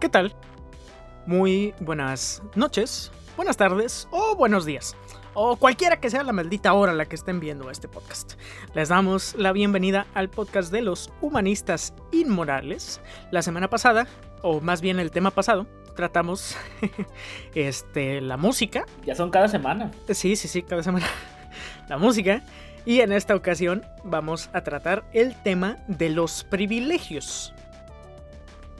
¿Qué tal? Muy buenas noches, buenas tardes o buenos días. O cualquiera que sea la maldita hora a la que estén viendo este podcast. Les damos la bienvenida al podcast de los humanistas inmorales. La semana pasada, o más bien el tema pasado, tratamos este, la música. Ya son cada semana. Sí, sí, sí, cada semana. La música. Y en esta ocasión vamos a tratar el tema de los privilegios.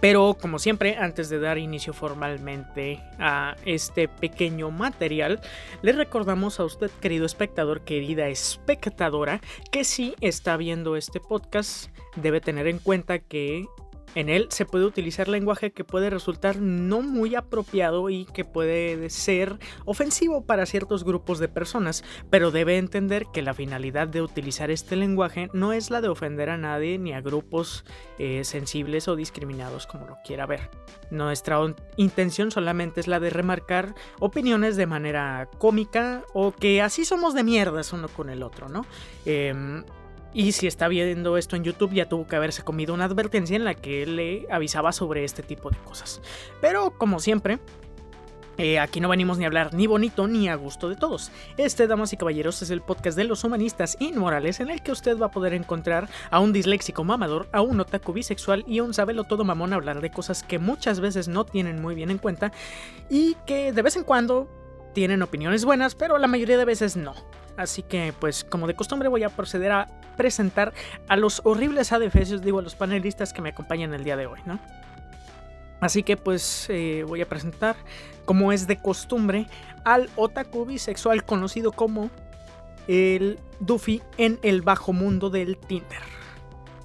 Pero como siempre, antes de dar inicio formalmente a este pequeño material, le recordamos a usted, querido espectador, querida espectadora, que si está viendo este podcast, debe tener en cuenta que en él se puede utilizar lenguaje que puede resultar no muy apropiado y que puede ser ofensivo para ciertos grupos de personas, pero debe entender que la finalidad de utilizar este lenguaje no es la de ofender a nadie ni a grupos eh, sensibles o discriminados como lo quiera ver. Nuestra intención solamente es la de remarcar opiniones de manera cómica o que así somos de mierdas uno con el otro, ¿no? Em, y si está viendo esto en YouTube, ya tuvo que haberse comido una advertencia en la que le avisaba sobre este tipo de cosas. Pero como siempre, eh, aquí no venimos ni a hablar ni bonito ni a gusto de todos. Este, damas y caballeros, es el podcast de los humanistas inmorales en el que usted va a poder encontrar a un disléxico mamador, a un otaku bisexual y a un sabelo todo mamón hablar de cosas que muchas veces no tienen muy bien en cuenta y que de vez en cuando tienen opiniones buenas, pero la mayoría de veces no. Así que, pues, como de costumbre, voy a proceder a presentar a los horribles adefesios, digo, a los panelistas que me acompañan el día de hoy, ¿no? Así que, pues, eh, voy a presentar, como es de costumbre, al otaku bisexual conocido como el Duffy en el bajo mundo del Tinder.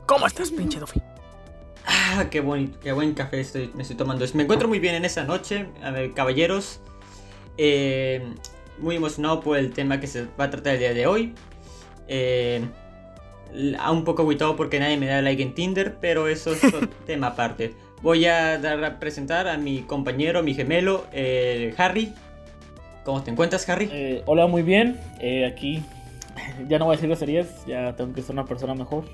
¿Cómo estás, pinche Duffy? Ah, qué buen, qué buen café estoy, me estoy tomando. Me encuentro muy bien en esa noche, a ver, caballeros. Eh, muy emocionado por el tema que se va a tratar el día de hoy. Eh, un poco aguitado porque nadie me da like en Tinder, pero eso es otro tema aparte. Voy a dar a presentar a mi compañero, mi gemelo, eh, Harry. ¿Cómo te encuentras, Harry? Eh, hola, muy bien. aquí ya no voy a decir groserías, ya tengo que ser una persona mejor.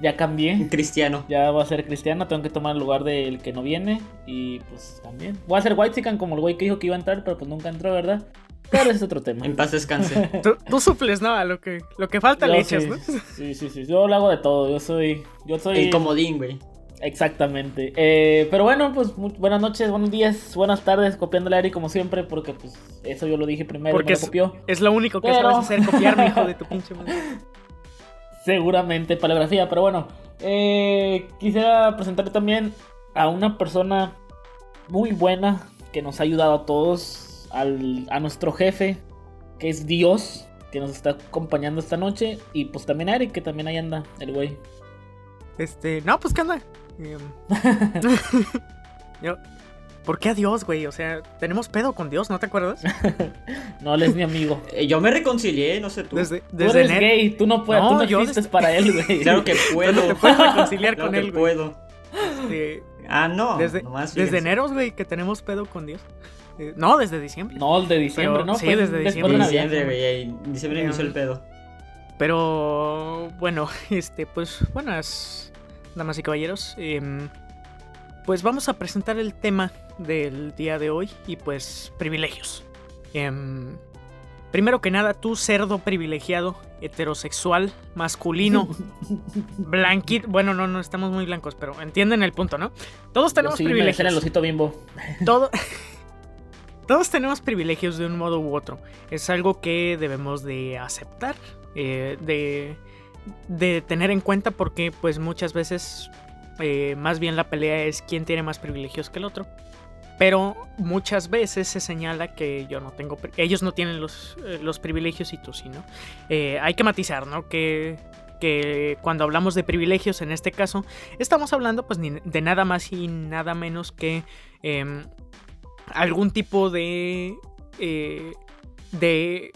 Ya cambié. Cristiano. Ya voy a ser cristiano, tengo que tomar el lugar del que no viene. Y pues también. Voy a ser white como el güey que dijo que iba a entrar, pero pues nunca entró, ¿verdad? Pero es otro tema. En paz descanse. tú, suples, ¿no? lo que, lo que falta le echas, ¿no? Sí, sí, sí. Yo lo hago de todo. Yo soy. Yo soy. El comodín, güey. Exactamente. Eh, pero bueno, pues buenas noches, buenos días, buenas tardes, copiándole a Ari como siempre, porque pues eso yo lo dije primero. Porque es, copió. es lo único que sabes hacer, copiarme, hijo de tu pinche madre. Seguramente paleografía, pero bueno. Eh, quisiera presentarle también a una persona muy buena que nos ha ayudado a todos a nuestro jefe, que es Dios, que nos está acompañando esta noche. Y pues también a Eric, que también ahí anda, el güey. Este, no, pues qué anda. Em, yo, ¿Por qué a Dios, güey? O sea, tenemos pedo con Dios, ¿no te acuerdas? no, él es mi amigo. Eh, yo me reconcilié, no sé tú. Desde, tú eres gay, tú no puedes, tú no yo para él, güey. Claro que puedo. te puedes reconciliar con él, güey. puedo. Este, ah, no. Desde, desde enero, güey, que tenemos pedo con Dios. Eh, no, desde diciembre. No, de diciembre, ¿no? Sí, desde diciembre. diciembre, güey. En diciembre inició el pedo. Pero bueno, este, pues buenas damas y caballeros. Em, pues vamos a presentar el tema del día de hoy y pues privilegios. Em, primero que nada, tú cerdo privilegiado, heterosexual, masculino, blanquito. Bueno, no, no estamos muy blancos, pero entienden el punto, ¿no? Todos tenemos privilegios. el osito bimbo. Todo. Todos tenemos privilegios de un modo u otro. Es algo que debemos de aceptar, eh, de, tener en cuenta porque pues muchas veces eh, más bien la pelea es quién tiene más privilegios que el otro. Pero muchas veces se señala que yo no tengo, ellos no tienen los, eh, los privilegios y tú sí, ¿no? hay que matizar, ¿no? Que, que cuando hablamos de privilegios en este caso, estamos hablando pues de nada más y nada menos que em, algún tipo de, eh, de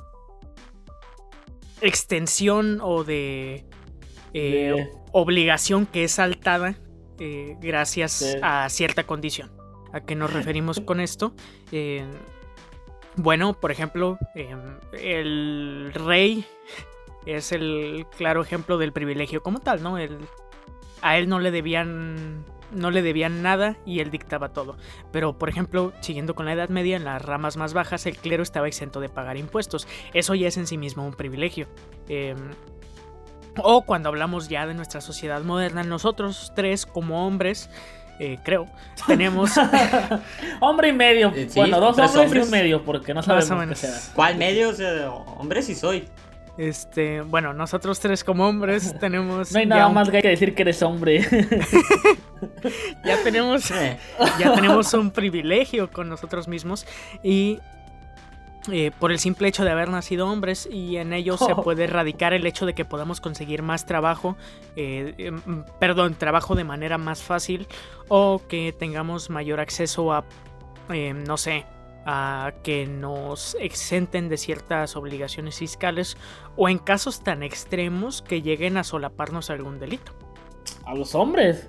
extensión o de, eh, obligación que es saltada eh, gracias a cierta condición. ¿A qué nos referimos con esto? bueno, por ejemplo, el rey es el claro ejemplo del privilegio como tal, ¿no? El, a él no le debían no le debían nada y él dictaba todo. Pero, por ejemplo, siguiendo con la Edad Media, en las ramas más bajas el clero estaba exento de pagar impuestos. Eso ya es en sí mismo un privilegio. Em, o cuando hablamos ya de nuestra sociedad moderna, nosotros tres como hombres, eh, creo, tenemos... Hombre y medio. Eh, sí, bueno, dos tres hombres, y hombres. un medio, porque no sabemos qué sea. ¿Cuál medio? O sea, hombre sí soy. Este, bueno, nosotros tres como hombres tenemos... No hay nada un- más que decir que eres hombre. Ya tenemos... Eh, ya tenemos un privilegio con nosotros mismos y eh, por el simple hecho de haber nacido hombres y en ello se Oh. puede erradicar el hecho de que podamos conseguir más trabajo, eh, em, perdón, trabajo de manera más fácil o que tengamos mayor acceso a, eh, no sé, a que nos exenten de ciertas obligaciones fiscales o en casos tan extremos que lleguen a solaparnos algún delito. A los hombres.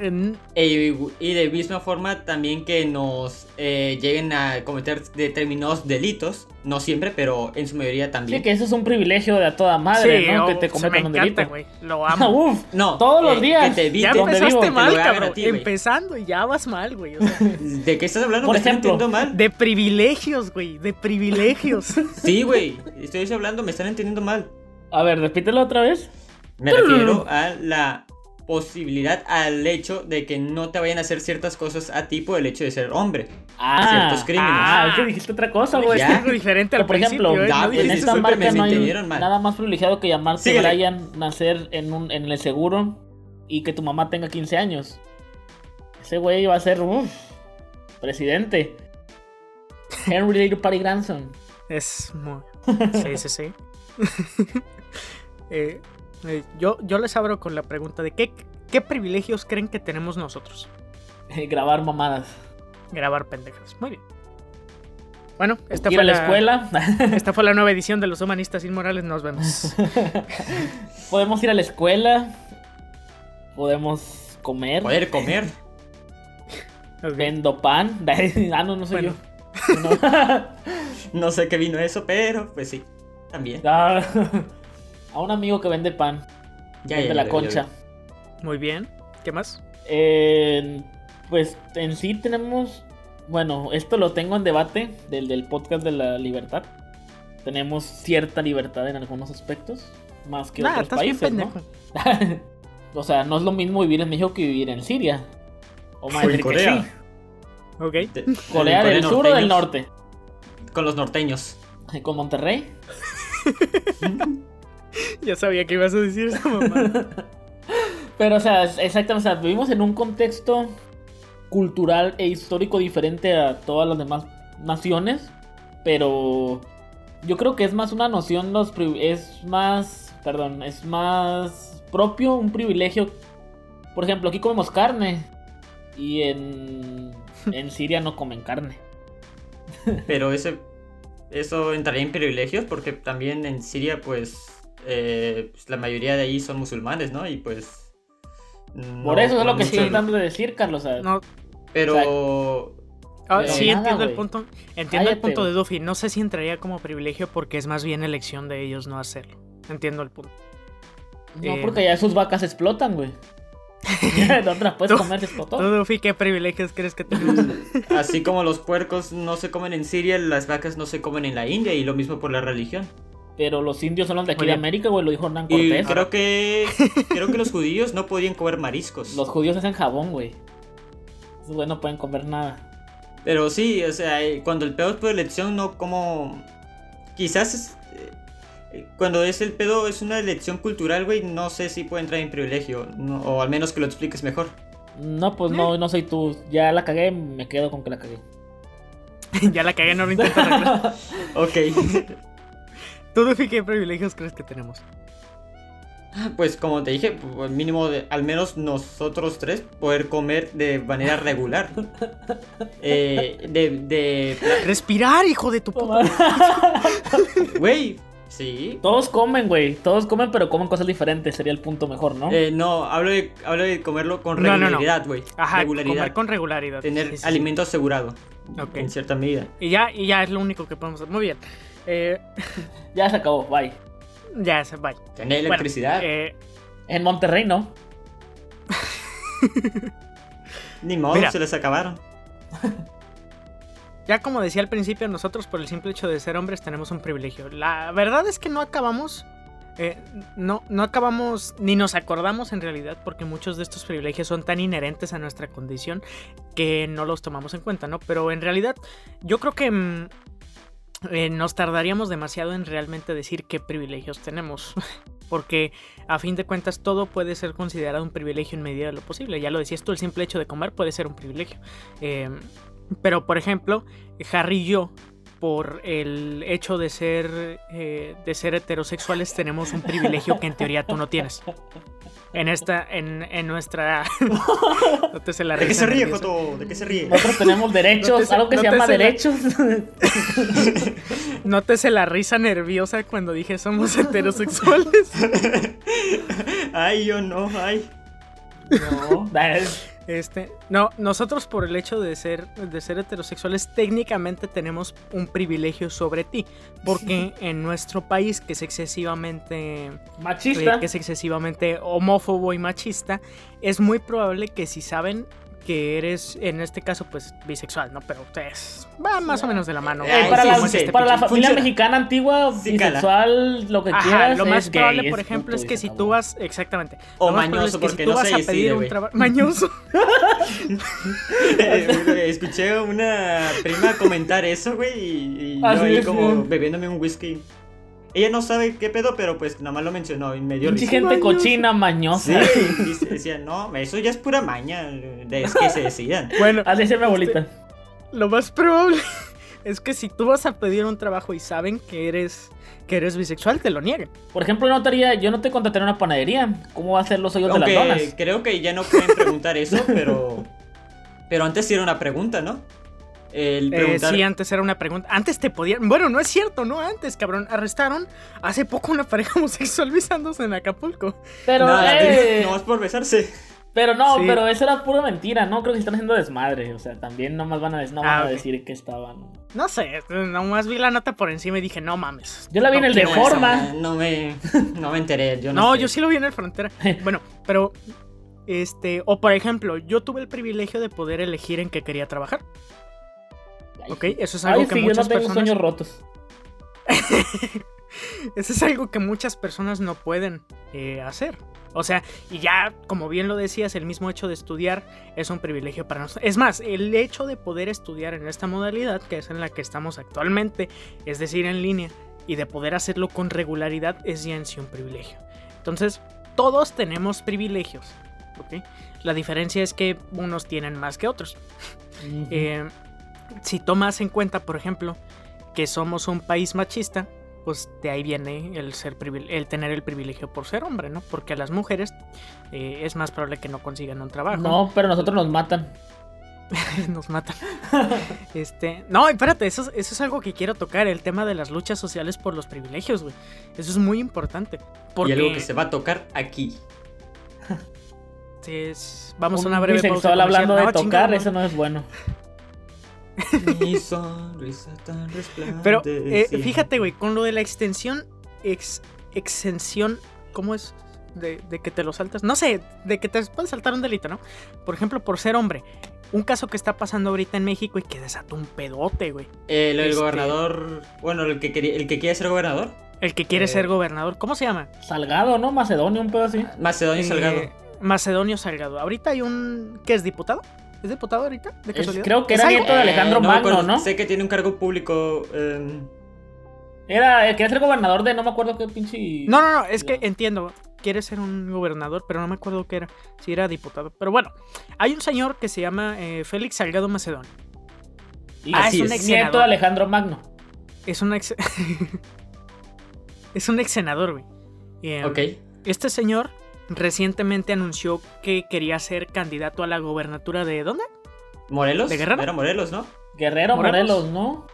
En- e- y de misma forma también que nos eh, lleguen a cometer determinados delitos. No siempre, pero en su mayoría Sí, también. que eso es un privilegio de a toda madre, sí, ¿no? Que te se me cometan un delito. güey. Lo amo. Uf, No, Todos los eh, días. Que te Ya donde empezaste vivo, mal, cabrón. ti, güey. Empezando y ya vas mal, güey. o sea, ¿De qué estás hablando? Por ¿Me estás ejemplo, entendiendo mal? de privilegios, güey. De privilegios. Sí, güey. Estoy hablando, me están entendiendo mal. A ver, repítelo otra vez. Me refiero a la posibilidad, al hecho de que no te vayan a hacer ciertas cosas a ti por el hecho de ser hombre. Ah, Ciertos crímenes. Ah, es que dijiste otra cosa, güey. Ya. algo diferente al por ejemplo, ¿eh? No en esta marca me no hay nada más privilegiado que llamarse Síguele. Brian, nacer en, un, en el seguro y que tu mamá tenga 15 años. Ese güey va a ser uf, presidente. Henry Little Patty Granson. Es muy... Sí, sí, sí. Eh, eh, yo, yo les abro con la pregunta de qué, qué privilegios creen que tenemos nosotros. Grabar mamadas. Grabar pendejas. Muy bien. Bueno, esta Ir fue a la la, escuela. esta fue la nueva edición de Los Humanistas Inmorales. Nos vemos. Podemos ir a la escuela. Podemos comer. Poder comer. Vendo pan. ah, no, no soy Bueno. yo. No. No sé qué vino eso, pero pues sí. También. Ah, a un amigo que vende pan. Ya, vende ya, la ya, ya, concha. Muy bien. ¿Qué más? Eh, pues en sí tenemos. Bueno, esto lo tengo en debate del, del podcast de la libertad. Tenemos cierta libertad en algunos aspectos. Más que Nah, otros estás bien países, ¿no? pendejo. o sea, no es lo mismo vivir en México que vivir en Siria. O madre en Corea. sí. Ok. De- Corea de del sur o del norte. Con los norteños. Con Monterrey. Ya sabía que ibas a decir esa mamá. Pero, o sea, exactamente, o sea, vivimos en un contexto cultural e histórico diferente a todas las demás naciones, pero yo creo que es más una noción, los es más, perdón, es más propio un privilegio. Por ejemplo, aquí comemos carne y en, en Siria no comen carne. Pero ese. Eso entraría en privilegios porque también en Siria, pues. Eh, pues, la mayoría de ahí son musulmanes, ¿no? Y pues. no Por eso es lo que estoy tratando de decir, Carlos. No, Pero. ah, Pero sí, nada, entiendo el punto. Entiendo el punto de. Duffy. No sé si entraría como privilegio porque es más bien elección de ellos no hacerlo. Entiendo el punto. no, eh, porque ya sus vacas explotan, güey. no te las puedes comer, explotó. ¿Tú, Duffy, qué privilegios crees que tenemos? Así como los puercos no se comen en Siria, las vacas no se comen en la India y lo mismo por la religión. Pero los indios son los de aquí de. América, güey, lo dijo Hernán Y Cortés. creo que creo que los judíos no podían comer mariscos. Los judíos hacen jabón, güey. Esos güey no pueden comer nada. Pero sí, o sea, eh, cuando el pedo es por elección, no como. Quizás es, eh, eh, cuando es el pedo es una elección cultural, güey, no sé si puede entrar en privilegio. no- o al menos que lo expliques mejor. No, pues no, no soy tú. Ya la cagué, me quedo con que la cagué. ya la cagué, no lo intento arreglar. Ok. ¿Tú, Duffy, qué privilegios crees que tenemos? pues como te dije, pues, mínimo de, al menos nosotros tres poder comer de manera regular. Eh, de, de. Respirar, hijo de tu puta. Güey, sí. Todos comen, güey. Todos comen, pero comen cosas diferentes. Sería el punto mejor, ¿no? Eh, no, hablo de, hablo de comerlo con No, no, no. regularidad, güey. Ajá, regularidad. comer con regularidad. Tener Sí, sí, sí. alimento asegurado, Ok. en cierta medida. Y ya, y ya es lo único que podemos hacer. Muy bien. Eh, Ya se acabó, bye. ya se. Tener Bueno, electricidad. eh, En Monterrey, ¿no? Ni modo, Mira. se les acabaron. Ya como decía al principio, nosotros por el simple hecho de ser hombres tenemos un privilegio. La verdad es que no acabamos, eh, no, no acabamos ni nos acordamos en realidad porque muchos de estos privilegios son tan inherentes a nuestra condición que no los tomamos en cuenta, ¿no? Pero en realidad yo creo que mm, eh, nos tardaríamos demasiado en realmente decir qué privilegios tenemos. Porque a fin de cuentas todo puede ser considerado un privilegio en medida de lo posible. Ya lo decías tú, el simple hecho de comer puede ser un privilegio. Eh, pero, por ejemplo, Harry y yo, por el hecho de ser, eh, de ser heterosexuales, tenemos un privilegio que en teoría tú no tienes. En esta, en, en nuestra... no te se la ¿De qué risa se ríe, nerviosa. Joto? ¿De qué se ríe? Nosotros tenemos derechos, No te- algo que no se llama se la- derechos. Nótese la risa nerviosa cuando dije somos heterosexuales. Ay, yo no, ay. no, Este, no, nosotros por el hecho de ser, de ser heterosexuales técnicamente tenemos un privilegio sobre ti, porque en nuestro país que es excesivamente eh, machista. que es excesivamente homófobo y machista, es muy probable que si saben que eres, en este caso, pues bisexual, ¿no? Pero ustedes va más o menos de la mano. Eh, Eh, para sí, la, sí, sí, para la funciona. familia mexicana antigua, Sí, cala. bisexual, lo que Ajá, quieras. lo más es gay, probable, por ejemplo, es que si tú vas, exactamente. O lo más probable mañoso, es que porque si tú no vas se a pedir un trabajo mañoso. Eh, Escuché a una prima comentar eso, güey, y, y yo Así ahí como bebiéndome un whisky. Ella no sabe qué pedo, pero pues nada más lo mencionó y me dio risa. gente cochina, Sí, mañosa. y se decía, no, eso ya es pura maña, de, es que se decidan. Bueno, Así dice mi abuelita. lo más probable es que si tú vas a pedir un trabajo y saben que eres que eres bisexual, te lo nieguen. Por ejemplo, yo notaría, yo no te contrataría en una panadería. ¿Cómo va a ser los hoyos de las donas? creo que ya no pueden preguntar eso, pero pero antes sí era una pregunta, ¿no? El Eh, preguntar sí, antes era una pregunta. Antes te podían. Bueno, no es cierto, no antes, cabrón. Arrestaron hace poco una pareja homosexual besándose en Acapulco. Pero, nada, eh, no es por besarse. pero no, Sí. pero eso era pura mentira, ¿no? Creo que están haciendo desmadre. O sea, también nomás van a, no van Ah, a decir que estaban. No sé, nomás vi la nota por encima y dije, no mames. Yo la vi en el de eso. forma. No me, no me enteré, yo no, No, sé. yo sí lo vi en el frontera. bueno, pero. Este. O por ejemplo, yo tuve el privilegio de poder elegir en qué quería trabajar. ¿Ok? Eso es algo Ay, que sí, yo no muchas tengo personas. sueños rotos. Eso es algo que muchas personas no pueden eh, hacer. O sea, y ya, como bien lo decías, el mismo hecho de estudiar es un privilegio para nosotros. Es más, el hecho de poder estudiar en esta modalidad, que es en la que estamos actualmente, es decir, en línea, y de poder hacerlo con regularidad, es ya en sí un privilegio. Entonces, todos tenemos privilegios. ¿ok? La diferencia es que unos tienen más que otros. Eh, si tomas en cuenta, por ejemplo, que somos un país machista, pues de ahí viene el ser el tener el privilegio por ser hombre, ¿no? Porque a las mujeres eh, es más probable que no consigan un trabajo. No, pero nosotros nos matan. Nos matan. este, no, espérate, eso, es- eso es algo que quiero tocar, el tema de las luchas sociales por los privilegios, güey. Eso es muy importante. Porque Y algo que se va a tocar aquí. es- vamos a Un una breve pausa hablando de No, tocar, chingado, eso no es bueno. Mi sonrisa tan Pero eh, fíjate, güey, con lo de la extensión, ex, exención, ¿cómo es? De, de que te lo saltas. No sé, de que te puedes saltar un delito, ¿no? Por ejemplo, por ser hombre. Un caso que está pasando ahorita en México y que desató un pedote, güey. Eh, lo del este- gobernador. Bueno, el que, quería, el que quiere ser gobernador. El que quiere Eh. ser gobernador. ¿Cómo se llama? Salgado, ¿no? Macedonio, un pedo así. Macedonio Eh, Salgado. Macedonio Salgado. Ahorita hay un. ¿Qué es diputado? ¿Es diputado ahorita? ¿De Es- casualidad? creo que ¿Es era nieto de Alejandro me Magno. ¿no? Sé que tiene un cargo público. em, Era, eh, quería ser gobernador de no me acuerdo qué pinche. No, no, no, es que entiendo. Quiere ser un gobernador, pero no me acuerdo qué era. Si era diputado. Pero bueno, hay un señor que se llama eh, Félix Salgado Macedonio. Y Ah, es es un ex nieto de Alejandro Magno. Es un ex. es un ex senador, güey. Eh, ok. Este señor recientemente anunció que quería ser candidato a la gobernatura de ¿dónde? ¿Morelos? ¿De Guerrero? Era Morelos, ¿no? Guerrero ¿Morelos? Morelos, ¿no?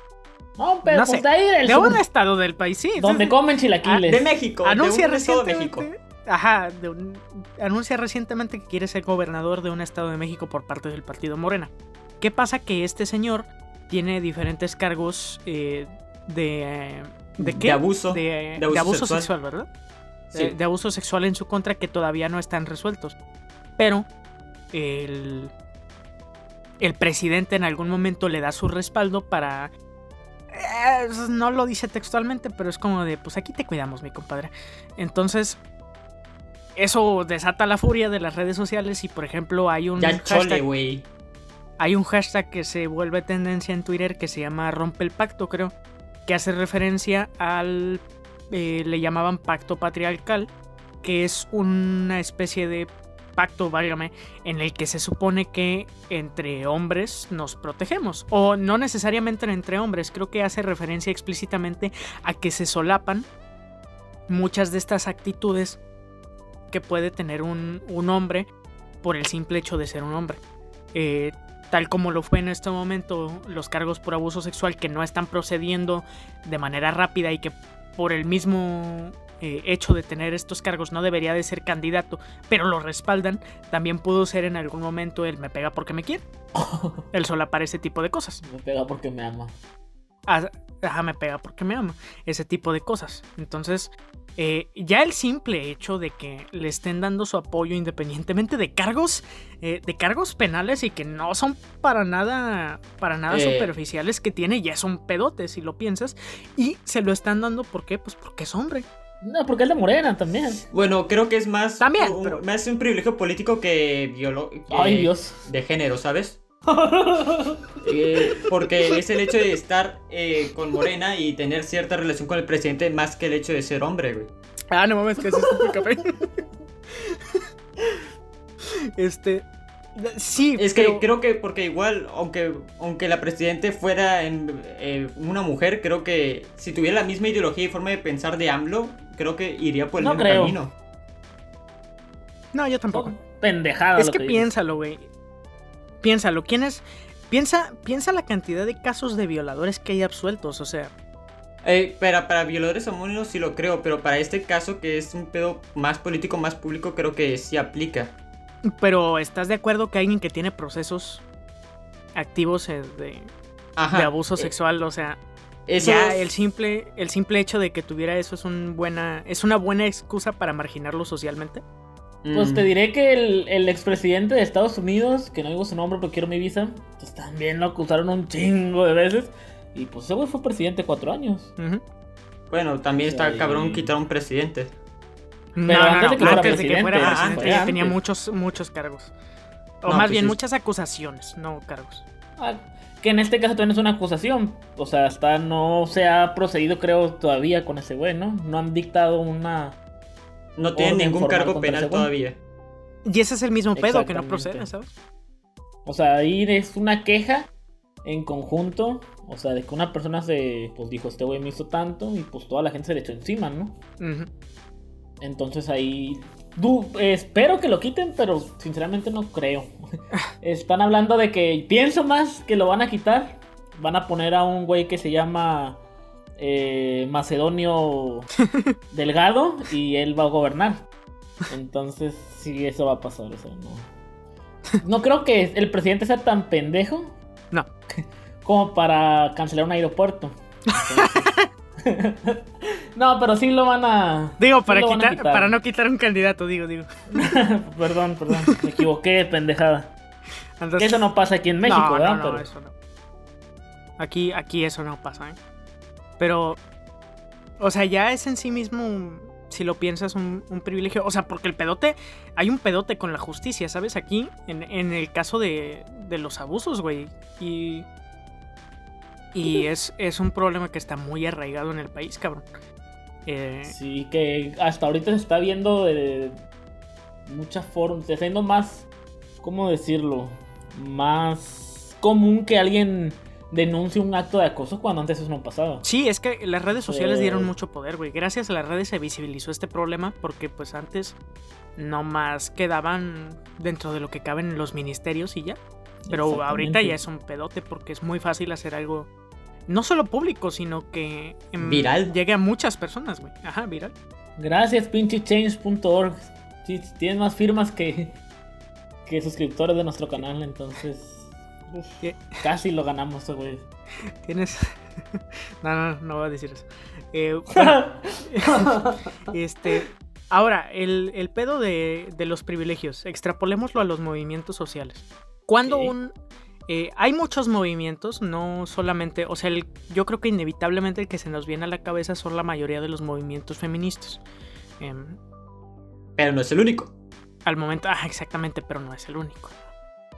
No, pero No pues sé. de ahí del De sur, un estado del país, sí. donde sí, comen chilaquiles. De México. Anuncia de un estado de recientemente. México. Ajá, de un- anuncia recientemente que quiere ser gobernador de un estado de México por parte del partido Morena. ¿Qué pasa? Que este señor tiene diferentes cargos eh, de. eh, ¿De qué? De abuso. De, de de abuso abuso, sexual. sexual. ¿verdad? Sí. De, de abuso sexual en su contra que todavía no están resueltos. Pero el, el presidente en algún momento le da su respaldo para... eh, no lo dice textualmente, pero es como de, pues aquí te cuidamos, mi compadre. Entonces, eso desata la furia de las redes sociales y, por ejemplo, hay un Ya hashtag, hay un hashtag que se vuelve tendencia en Twitter que se llama Rompe el Pacto, creo, que hace referencia al... eh, le llamaban pacto patriarcal, que es una especie de pacto, válgame, en el que se supone que entre hombres nos protegemos. O no necesariamente entre hombres, creo que hace referencia explícitamente a que se solapan muchas de estas actitudes que puede tener un, un hombre por el simple hecho de ser un hombre. Eh, tal como lo fue en este momento los cargos por abuso sexual que no están procediendo de manera rápida y que por el mismo eh, hecho de tener estos cargos no debería de ser candidato, pero lo respaldan, también pudo ser en algún momento el me pega porque me quiere. El solapar ese tipo de cosas. Me pega porque me ama. Ah, Ajá, me pega porque me ama. Ese tipo de cosas. Entonces, eh, ya el simple hecho de que le estén dando su apoyo independientemente de cargos, eh, de cargos penales y que no son para nada, para nada Eh. superficiales que tiene, ya es un pedote si lo piensas. Y se lo están dando, ¿por qué? Pues porque es hombre. No, porque es de Morena también. Bueno, creo que es más. También, un, pero- más un privilegio político que biolo- que Ay, Dios. De género, ¿sabes? Eh, porque es el hecho de estar eh, con Morena y tener cierta relación con el presidente más que el hecho de ser hombre, güey. Ah, no mames, que se escupe el café. este. Sí, Es que pero- creo que porque igual, aunque, aunque la presidente fuera en, eh, una mujer, creo que si tuviera la misma ideología y forma de pensar de AMLO, creo que iría por el No mismo creo. camino. No, yo tampoco. Son pendejadas. Es lo que piénsalo, güey. Piénsalo. ¿Quién es? Piensa, piensa la cantidad de casos de violadores que hay absueltos. O sea, Eh, para, para violadores homónimos sí lo creo, pero para este caso que es un pedo más político, más público, creo que sí aplica. pero ¿estás de acuerdo que alguien que tiene procesos activos eh, de, Ajá. de abuso eh, sexual, o sea, eso ya es- el simple, el simple hecho de que tuviera eso es un buena, es una buena excusa para marginarlo socialmente? Pues Mm. te diré que el, el expresidente de Estados Unidos, que no digo su nombre porque quiero mi visa, pues también lo acusaron un chingo de veces. Y pues ese güey fue presidente cuatro años. Bueno, también está Sí. cabrón quitar a un presidente. Pero no, antes no, de que fuera antes de que presidente, fuera presidente, antes, ya tenía muchos, muchos cargos. O No, más bien muchas acusaciones, no cargos. Ah, que en este caso también es una acusación. O sea, hasta no se ha procedido, creo, todavía con ese güey, ¿no? No han dictado una. No tiene Orden ningún cargo penal todavía. Y ese es el mismo pedo que no procede, ¿sabes? O sea, ahí es una queja en conjunto. O sea, de que una persona se. Pues dijo, este güey me hizo tanto. Y pues toda la gente se le echó encima, ¿no? Entonces ahí. du- eh, espero que lo quiten, pero sinceramente no creo. Están hablando de que. Pienso más que lo van a quitar. Van a poner a un güey que se llama. Eh, Macedonio Delgado. Y él va a gobernar. Entonces, sí, eso va a pasar. O sea, no. No creo que el presidente sea tan pendejo. No. Como para cancelar un aeropuerto. Entonces- no, pero sí lo van a. Digo, sí para, lo van a quitar, para no quitar un candidato, digo, digo. perdón, perdón, me equivoqué, pendejada. Entonces- Eso no pasa aquí en México, no, ¿verdad? No, no, Pero- eso no. Aquí, aquí eso no pasa, ¿eh? Pero, o sea, ya es en sí mismo, si lo piensas, un, un privilegio. O sea, porque el pedote, hay un pedote con la justicia, ¿sabes? Aquí, en, en el caso de, de los abusos, güey. Y, y es, es un problema que está muy arraigado en el país, cabrón. Eh, Sí, que hasta ahorita se está viendo de muchas formas, se está viendo más, ¿cómo decirlo? Más común que alguien denuncie un acto de acoso cuando antes eso no pasaba. Sí, es que las redes sociales Eh. dieron mucho poder, güey. Gracias a las redes se visibilizó este problema porque pues antes no más quedaban dentro de lo que caben los ministerios y ya. Pero ahorita ya es un pedote porque es muy fácil hacer algo no solo público, sino que em, Viral. llegue a muchas personas, güey. Ajá, viral. Gracias, pinche change.org. Sí, tienes más firmas que, que suscriptores de nuestro canal, entonces. Casi lo ganamos, güey. Tienes no, no, no voy a decir eso. Eh, bueno, este Ahora, el, el pedo de, de, los privilegios, extrapolémoslo a los movimientos sociales. Cuando un... Eh, hay muchos movimientos, no solamente, o sea, el, yo creo que inevitablemente el que se nos viene a la cabeza son la mayoría de los movimientos feministas. Eh, pero no es el único. Al momento, ah, exactamente, pero no es el único.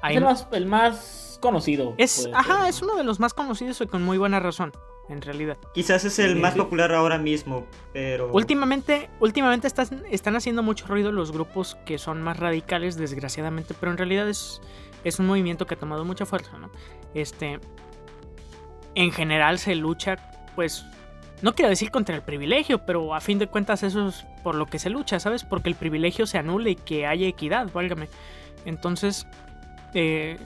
Hay es el más, el más conocido. Es, ajá, es uno de los más conocidos y con muy buena razón en realidad. Quizás es el más popular ahora mismo, pero... Últimamente, últimamente están, están haciendo mucho ruido los grupos que son más radicales, desgraciadamente, pero en realidad es, es un movimiento que ha tomado mucha fuerza, ¿no? Este... En general se lucha, pues... No quiero decir contra el privilegio, pero a fin de cuentas eso es por lo que se lucha, ¿sabes? Porque el privilegio se anule y que haya equidad, válgame. Entonces, eh,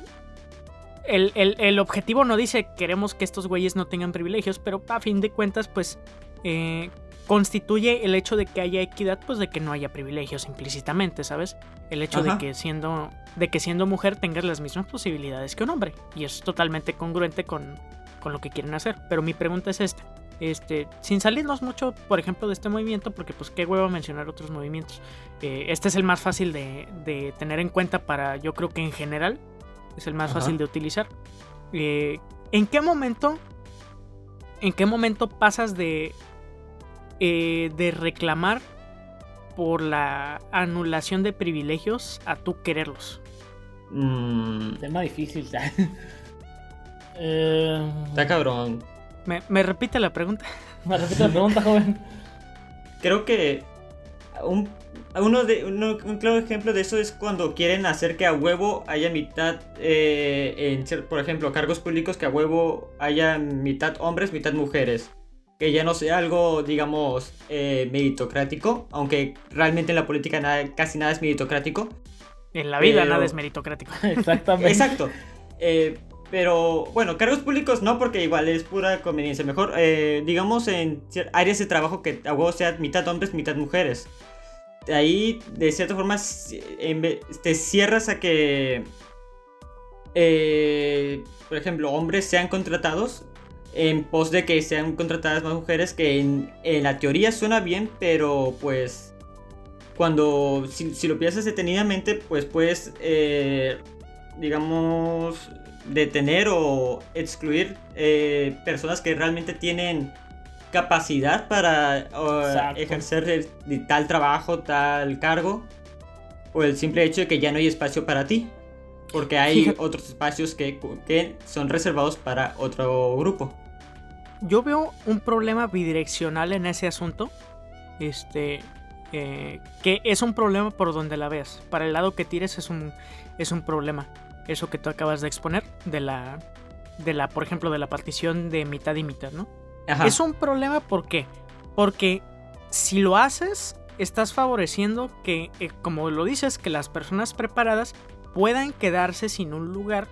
el, objetivo no dice queremos que estos güeyes no tengan privilegios, pero a fin de cuentas, pues eh, constituye el hecho de que haya equidad, pues de que no haya privilegios implícitamente, ¿sabes? El hecho de que siendo de que siendo mujer tengas las mismas posibilidades que un hombre y es totalmente congruente con, con lo que quieren hacer. Pero mi pregunta es esta. Este, sin salirnos mucho, por ejemplo, de este movimiento, porque pues qué huevo mencionar otros movimientos. Eh, este es el más fácil de, de, tener en cuenta para, yo creo que en general, es el más fácil de utilizar. Eh, ¿En qué momento? ¿En qué momento pasas de. Eh, de reclamar por la anulación de privilegios a tú quererlos? Mm. Tema difícil, eh, Está cabrón. ¿Me, ¿Me repite la pregunta? Me repite la pregunta, joven. Creo que un uno de, un claro ejemplo de eso es cuando quieren hacer que a huevo haya mitad, eh, en, por ejemplo, cargos públicos que a huevo haya mitad hombres, mitad mujeres. Que ya no sea algo, digamos, eh, meritocrático, aunque realmente en la política nada, casi nada es meritocrático. En la vida nada es meritocrático. Exactamente. Exacto. Eh, pero bueno, cargos públicos no, porque igual es pura conveniencia. Mejor, digamos, en áreas de trabajo que a huevo sea mitad hombres, mitad mujeres ahí de cierta forma te cierras a que, eh, por ejemplo, hombres sean contratados en pos de que sean contratadas más mujeres, que en, la teoría suena bien, pero pues cuando, si, lo piensas detenidamente, pues puedes, eh, digamos, detener o excluir eh, personas que realmente tienen capacidad para ejercer tal trabajo, tal cargo, o el simple hecho de que ya no hay espacio para ti. Porque hay otros espacios que, que son reservados para otro grupo. Yo veo un problema bidireccional en ese asunto. Este. Eh, que es un problema por donde la veas. Para el lado que tires es un, es un problema. Eso que tú acabas de exponer. De la. De la, por ejemplo, de la partición de mitad y mitad, ¿no? Es un problema ¿por qué? Porque si lo haces, estás favoreciendo que, eh, como lo dices, que las personas preparadas puedan quedarse sin un lugar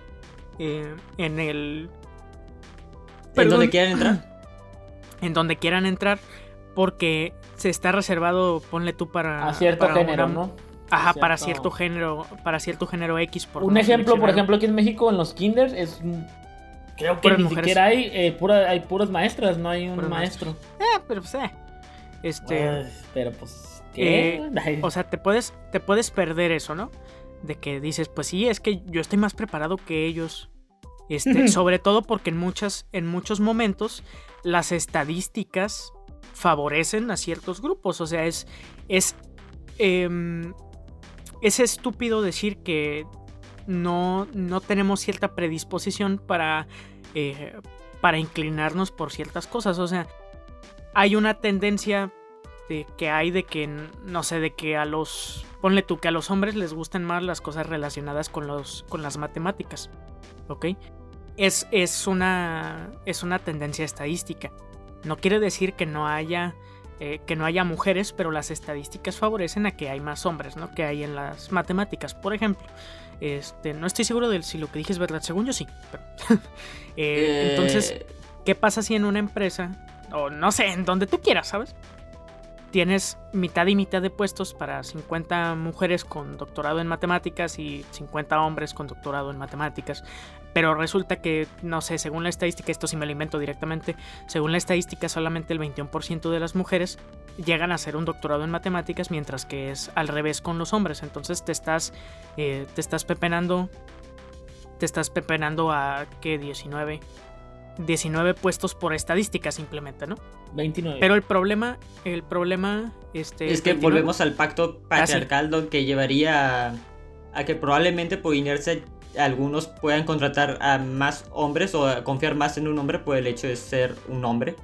eh, en el... ¿En donde quieran entrar? En donde quieran entrar, porque se está reservado, ponle tú para... A cierto género, ¿no? Ajá, para cierto género, para cierto género X. Por un ejemplo, por ejemplo, aquí en México, en los kinders, es Creo que ni siquiera hay, eh, pura, hay puras maestras, no hay un maestro. Eh, pero pues, eh. Este. pero pues. ¿qué? Eh, o sea, te puedes, te puedes perder eso, ¿no? De que dices, pues sí, es que yo estoy más preparado que ellos. Este, sobre todo porque en muchas, en muchos momentos las estadísticas favorecen a ciertos grupos. O sea, es. es. Em, es estúpido decir que no, no tenemos cierta predisposición para eh, para inclinarnos por ciertas cosas. O sea, hay una tendencia de que hay de que, no sé, de que a los, ponle tú, que a los hombres les gusten más las cosas relacionadas con, los, con las matemáticas. ¿Ok? Es, es, una, es una tendencia estadística. No quiere decir que no haya eh, que no haya mujeres, pero las estadísticas favorecen a que hay más hombres, ¿no? Que hay en las matemáticas, por ejemplo. Este, no estoy seguro de si lo que dije es verdad, según yo sí. Eh, entonces, eh. ¿qué pasa si en una empresa, o no sé, en donde tú quieras, ¿sabes? tienes mitad y mitad de puestos para 50 mujeres con doctorado en matemáticas y 50 hombres con doctorado en matemáticas. Pero resulta que, no sé, según la estadística, esto sí me lo invento directamente, según la estadística solamente el 21% de las mujeres llegan a hacer un doctorado en matemáticas, mientras que es al revés con los hombres. Entonces te estás, eh, te estás pepenando, te estás pepenando a, ¿qué? 19. 19 puestos por estadística simplemente, ¿no? 29. Pero el problema, el problema, este... Es que 29 volvemos al pacto Ah, sí. patriarcal don- que llevaría a, a que probablemente por inercia algunos puedan contratar a más hombres o a confiar más en un hombre por el hecho de ser un hombre.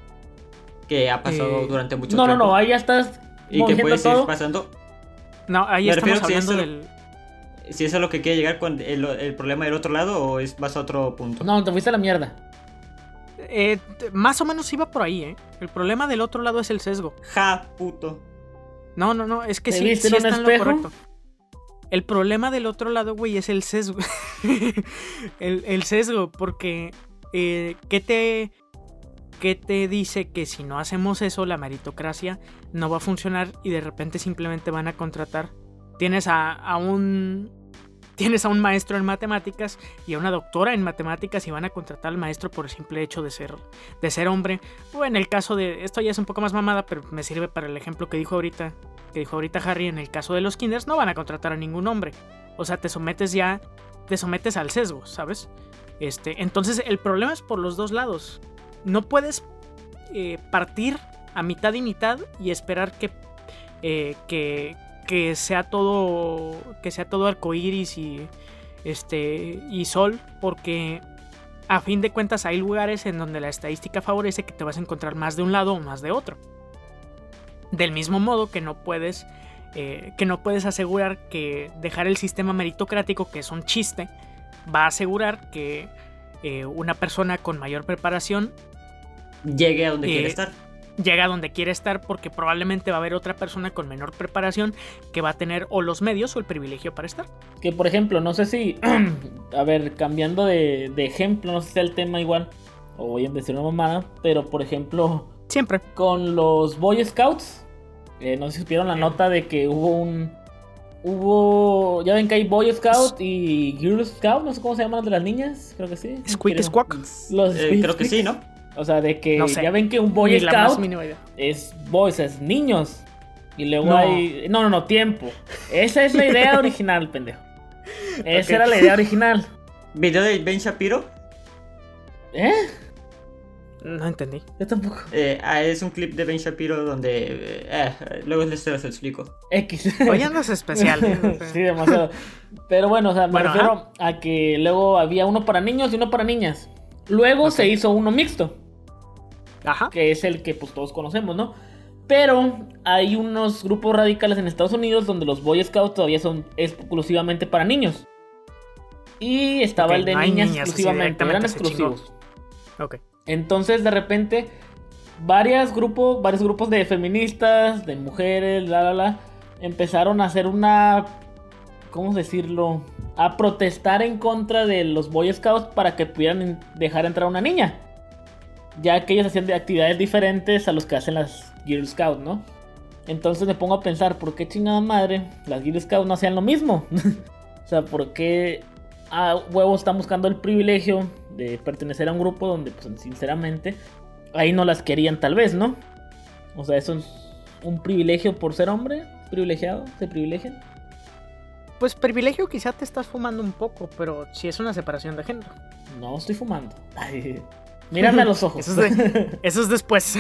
Que ha pasado Eh, durante mucho no, no, tiempo. no, ahí ya estás Y que puede seguir pasando. No, ahí me estamos si hablando eso- del... Si eso es lo que quiere llegar con el, el problema del otro lado o es vas a otro punto. No, te fuiste a la mierda. eh, más o menos iba por ahí, ¿eh? El problema del otro lado es el sesgo. Ja, puto. No, no, no, es que ¿Te sí, sí está en lo correcto. El problema del otro lado, güey, es el sesgo. el, sesgo, porque eh, ¿qué te qué te dice que si no hacemos eso la meritocracia no va a funcionar y de repente simplemente van a contratar? Tienes a, a un tienes a un maestro en matemáticas y a una doctora en matemáticas y van a contratar al maestro por el simple hecho de ser de ser hombre. O en el caso de esto ya es un poco más mamada, pero me sirve para el ejemplo que dijo ahorita que dijo ahorita Harry, en el caso de los kinders no van a contratar a ningún hombre. O sea, te sometes ya, te sometes al sesgo, ¿sabes? Este, entonces el problema es por los dos lados. No puedes eh, partir a mitad y mitad y esperar que, eh, que, que sea todo, que sea todo arcoíris y, este, y sol, porque a fin de cuentas hay lugares en donde la estadística favorece que te vas a encontrar más de un lado o más de otro. Del mismo modo que no puedes eh, que no puedes asegurar que dejar el sistema meritocrático, que es un chiste, va a asegurar que eh, una persona con mayor preparación Llegue a donde Eh, quiere estar. llega a donde quiere estar porque probablemente va a haber otra persona con menor preparación que va a tener o los medios o el privilegio para estar. Que por ejemplo, no sé si. a ver, cambiando de, de ejemplo, no sé si sea el tema igual. O voy a decir una mamada. Pero por ejemplo, Siempre. con los Boy Scouts. eh, no sé si supieron la nota de que hubo un. Hubo. Ya ven que hay Boy Scout y Girl Scout. No sé cómo se llaman las de las niñas. Creo que sí. Squeak squawk. Los Eh, creo que sí. ¿no? O sea, de que No sé. ya ven que un Boy Ni Scout mínima idea. es boys, es niños. Y luego No. hay. No, no, no, tiempo. Esa es la idea original, pendejo. Esa era la idea original. Video de Ben Shapiro. ¿Eh? No entendí. Yo tampoco. eh, ah, es un clip de Ben Shapiro donde. eh, eh, luego les se los explico. X. Hoy andas especial. ¿eh? Sí, demasiado. Pero bueno, o sea, me Bueno, refiero a que luego había uno para niños y uno para niñas. Luego se hizo uno mixto, Ajá. que es el que pues todos conocemos, ¿no? Pero hay unos grupos radicales en Estados Unidos donde los Boy Scouts todavía son exclusivamente para niños. Y estaba el de no niñas niñas, exclusivamente, eran exclusivos. Ok. Entonces de repente varias grupos, varios grupos de feministas, de mujeres, la la la, empezaron a hacer una ¿cómo decirlo? a protestar en contra de los Boy Scouts para que pudieran dejar entrar a una niña. Ya que ellos hacían de actividades diferentes a los que hacen las Girl Scouts, ¿no? Entonces me pongo a pensar, ¿por qué chingada madre las Girl Scouts no hacían lo mismo? o sea, ¿por qué a huevo están buscando el privilegio de pertenecer a un grupo donde, pues, sinceramente, ahí no las querían tal vez, ¿no? O sea, eso es un privilegio por ser hombre, privilegiado, se privilegian. Pues privilegio quizá te estás fumando un poco, pero si es una separación de género. No estoy fumando. Ay, mírame a los ojos. Eso es, de- eso es después.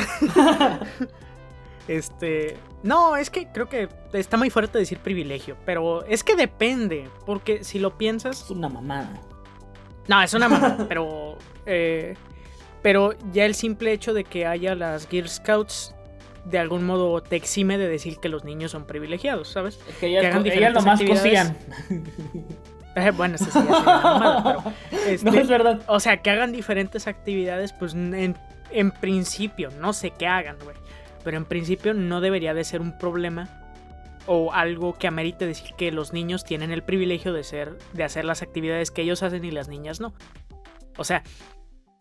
este. No, es que creo que está muy fuerte decir privilegio, pero es que depende, porque si lo piensas. es una mamada. No, es una mamada, pero. eh, pero ya el simple hecho de que haya las Girl Scouts de algún modo te exime de decir que los niños son privilegiados, ¿sabes? Es que ellas, Que hagan ellas nomás actividades. cosían. Eh, bueno, eso sí mamada, pero. este, No es verdad. O sea, que hagan diferentes actividades, pues en, en principio, no sé qué hagan, güey. Pero en principio no debería de ser un problema o algo que amerite decir que los niños tienen el privilegio de ser, de hacer las actividades que ellos hacen y las niñas no. O sea,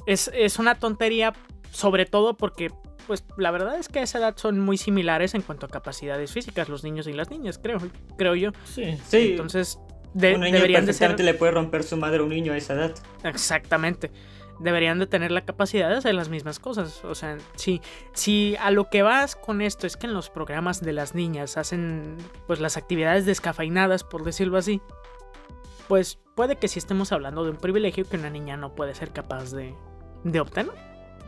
es, es una tontería sobre todo porque, pues la verdad es que a esa edad son muy similares en cuanto a capacidades físicas, los niños y las niñas, creo, creo yo. Sí. Sí, Entonces, de- un niño deberían de ser... perfectamente le puede romper su madre a un niño a esa edad. Exactamente. Deberían de tener la capacidad de hacer las mismas cosas. O sea, si, a lo que vas con esto es que en los programas de las niñas hacen pues las actividades descafeinadas, por decirlo así, pues puede que sí estemos hablando de un privilegio que una niña no puede ser capaz de, de obtener.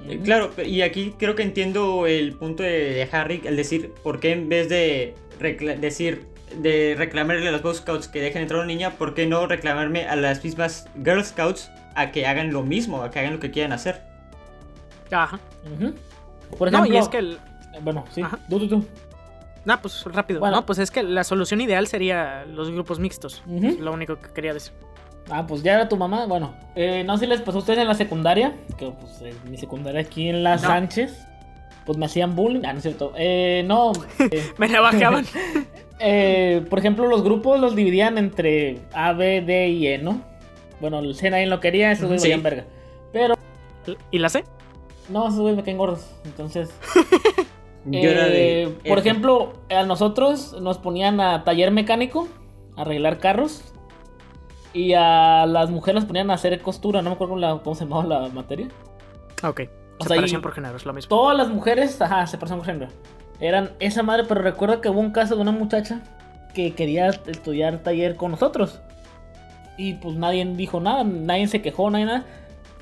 Eh, Claro, y aquí creo que entiendo el punto de, Harry, el decir, ¿por qué en vez de decir, de reclamarle a los Boy Scouts que dejen entrar a una niña, ¿por qué no reclamarme a las mismas Girl Scouts a que hagan lo mismo, a que hagan lo que quieran hacer? Ajá. Por No, ejemplo, y es que el- bueno, sí, Ajá. tú, tú, tú. No, pues rápido. Bueno. No, pues es que la solución ideal sería los grupos mixtos. Es lo único que quería decir. Ah, pues ya era tu mamá. Bueno, eh, no sé si les pasó a ustedes en la secundaria. Que pues en mi secundaria aquí en Las No. Sánchez. Pues me hacían bullying. Ah, no es cierto. Eh, no. eh, Me la bajaban. eh, por ejemplo, los grupos los dividían entre A, B, D y E, ¿no? Bueno, el C nadie lo quería, esos güeyes Sí. valían verga. Pero ¿Y la sé? no, esos güeyes me caen gordos. Entonces. Yo era de Eh, por F. ejemplo, a nosotros nos ponían a taller mecánico, a arreglar carros. Y a las mujeres las ponían a hacer costura, no me acuerdo la- cómo se llamaba la materia. Ok. O Separación por género, es lo mismo. Todas las mujeres, ajá, se pasaron con género. Eran esa madre, pero recuerdo que hubo un caso de una muchacha que quería estudiar taller con nosotros. Y pues nadie dijo nada, nadie se quejó, nadie nada.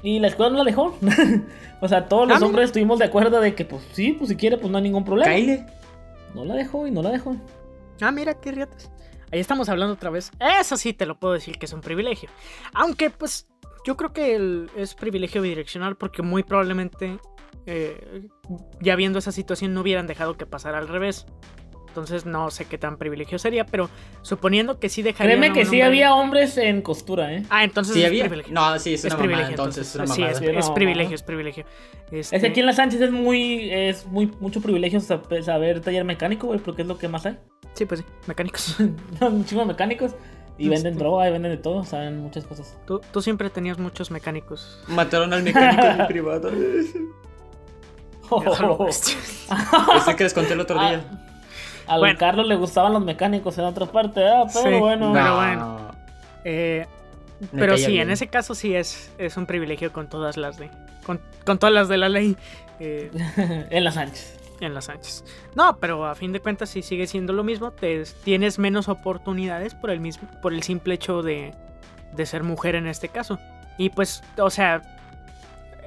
Y la escuela no la dejó. o sea, todos Ah, los mira. hombres estuvimos de acuerdo de que pues sí, pues si quiere, pues no hay ningún problema. Kyle. No la dejó y no la dejó. Ah, mira, qué riatas. Ahí estamos hablando otra vez. Eso sí te lo puedo decir que es un privilegio. Aunque, pues, yo creo que el- es privilegio bidireccional porque muy probablemente, eh, ya viendo esa situación, no hubieran dejado que pasara al revés. Entonces no sé qué tan privilegio sería, pero suponiendo que sí dejarían Créeme que un sí había hombres en costura, ¿eh. Ah, entonces ¿Sí es había? privilegio. No, sí, es es una privilegio, mamada, entonces, es una sí, privilegio, es privilegio. Este, Es que aquí en Las Sánchez es muy, es muy, mucho privilegio sab- saber taller mecánico, güey, porque es lo que más hay. Sí, pues sí, mecánicos. de mecánicos. Y venden Este. droga y venden de todo, saben muchas cosas. Tú, tú siempre tenías muchos mecánicos. Mataron al mecánico en mi privado. Es el que les conté el otro día. Ah, Al Bueno. Carlos le gustaban los mecánicos en otra parte, ah, pero Sí. bueno. Pero No, bueno. Eh, pero sí, bien. en ese caso sí es, es un privilegio con todas las de. Con, con todas las de la ley. eh, en Las Sánchez. en las Sánchez. No, pero a fin de cuentas sí sigue siendo lo mismo. Te, tienes menos oportunidades por el mismo. por el simple hecho de. de ser mujer en este caso. Y pues, o sea.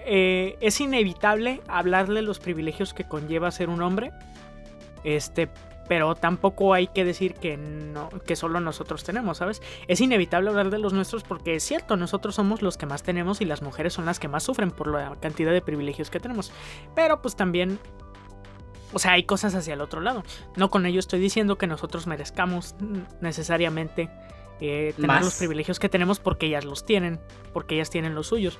eh, es inevitable hablarle los privilegios que conlleva ser un hombre. Este. Pero tampoco hay que decir que no, que solo nosotros tenemos, ¿sabes? Es inevitable hablar de los nuestros porque es cierto, nosotros somos los que más tenemos y las mujeres son las que más sufren por la cantidad de privilegios que tenemos. Pero pues también o sea, hay cosas hacia el otro lado. No con ello estoy diciendo que nosotros merezcamos necesariamente eh, tener Más. los privilegios que tenemos porque ellas los tienen, porque ellas tienen los suyos.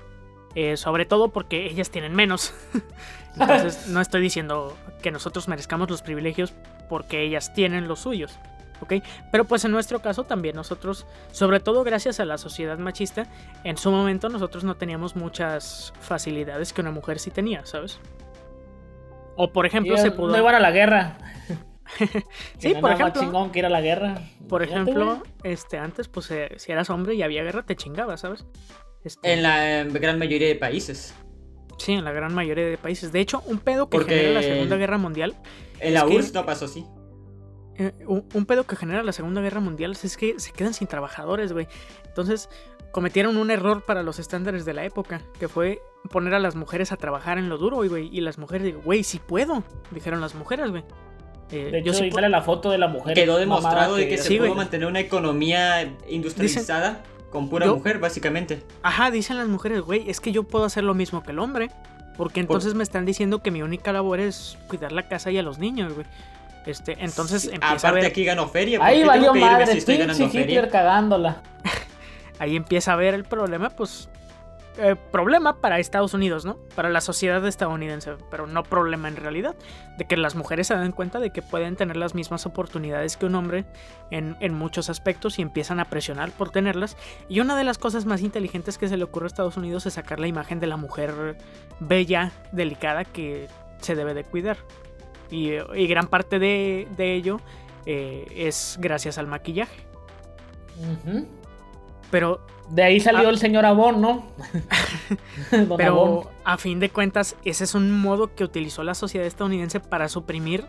Eh, sobre todo porque ellas tienen menos. Entonces no estoy diciendo que nosotros merezcamos los privilegios porque ellas tienen los suyos. ¿Ok? Pero pues en nuestro caso también nosotros, sobre todo gracias a la sociedad machista, en su momento nosotros no teníamos muchas facilidades que una mujer sí tenía, ¿sabes? O por ejemplo se pudo... No iban a la guerra. Sí, por ejemplo. chingón que ir a la guerra. Por ejemplo, este, antes, pues, eh, si eras hombre y había guerra, te chingabas, ¿sabes? Este, En la gran mayoría de países. Sí, en la gran mayoría de países. De hecho, un pedo que Porque- genera la Segunda Guerra Mundial, En la que- URSS no pasó así. eh, un, un pedo que genera la Segunda Guerra Mundial es que se quedan sin trabajadores, güey. Entonces, cometieron un error para los estándares de la época, que fue poner a las mujeres a trabajar en lo duro, güey. Y las mujeres, digo, güey, sí puedo, dijeron las mujeres, güey. Eh, De yo hecho, sí ahí sale la foto de la mujer. Quedó demostrado de que se Sí, pudo güey. mantener una economía industrializada con pura Yo- mujer, básicamente. Ajá, dicen las mujeres, güey, es que yo puedo hacer lo mismo que el hombre. Porque entonces me están diciendo que mi única labor es cuidar la casa y a los niños, güey. Este, entonces Sí, empieza a Aparte ver, aquí gano feria. ¿por Ahí valió tengo que irme madre, si estoy ganando Hitler feria? cagándola. ahí empieza a ver el problema, pues, eh, problema para Estados Unidos, ¿no? Para la sociedad estadounidense, pero no problema en realidad, de que las mujeres se dan cuenta de que pueden tener las mismas oportunidades que un hombre en, en muchos aspectos y empiezan a presionar por tenerlas. Y una de las cosas más inteligentes que se le ocurre a Estados Unidos es sacar la imagen de la mujer bella, delicada, que se debe de cuidar. Y, gran parte de, de ello eh, es gracias al maquillaje. Ujú. Pero De ahí salió Ah. el señor Avon, ¿no? Pero a fin de cuentas, ese es un modo que utilizó la sociedad estadounidense para suprimir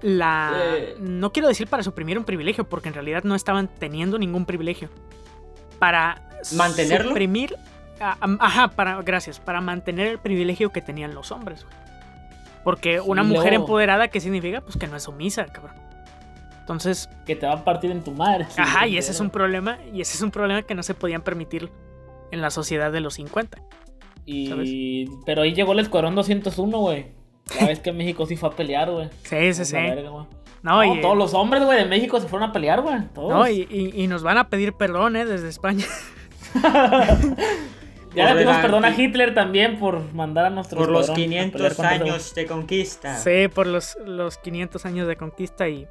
la... Eh. No quiero decir para suprimir un privilegio, porque en realidad no estaban teniendo ningún privilegio. Para ¿Mantenerlo? suprimir... Ajá, para, gracias, para mantener el privilegio que tenían los hombres. Porque una mujer empoderada, ¿qué significa? Pues que no es sumisa, cabrón. Entonces, Que te va a partir en tu madre. ajá, y ese es un problema, y ese es un problema que no se podían permitir en la sociedad de los 50. Y... Pero ahí llegó el Escuadrón 201, güey. La vez que México sí fue a pelear, güey. Sí, sí, sí. Verga. No, No, y, todos los hombres, güey, de México se fueron a pelear, güey. Todos. no, y, y- y nos van a pedir perdón, ¿eh? Desde España. Ya le pedimos perdón a Hitler también por mandar a nuestros Por los escuadrón a pelear 500 contra ese- años de conquista. Sí, por los, los 500 años de conquista y,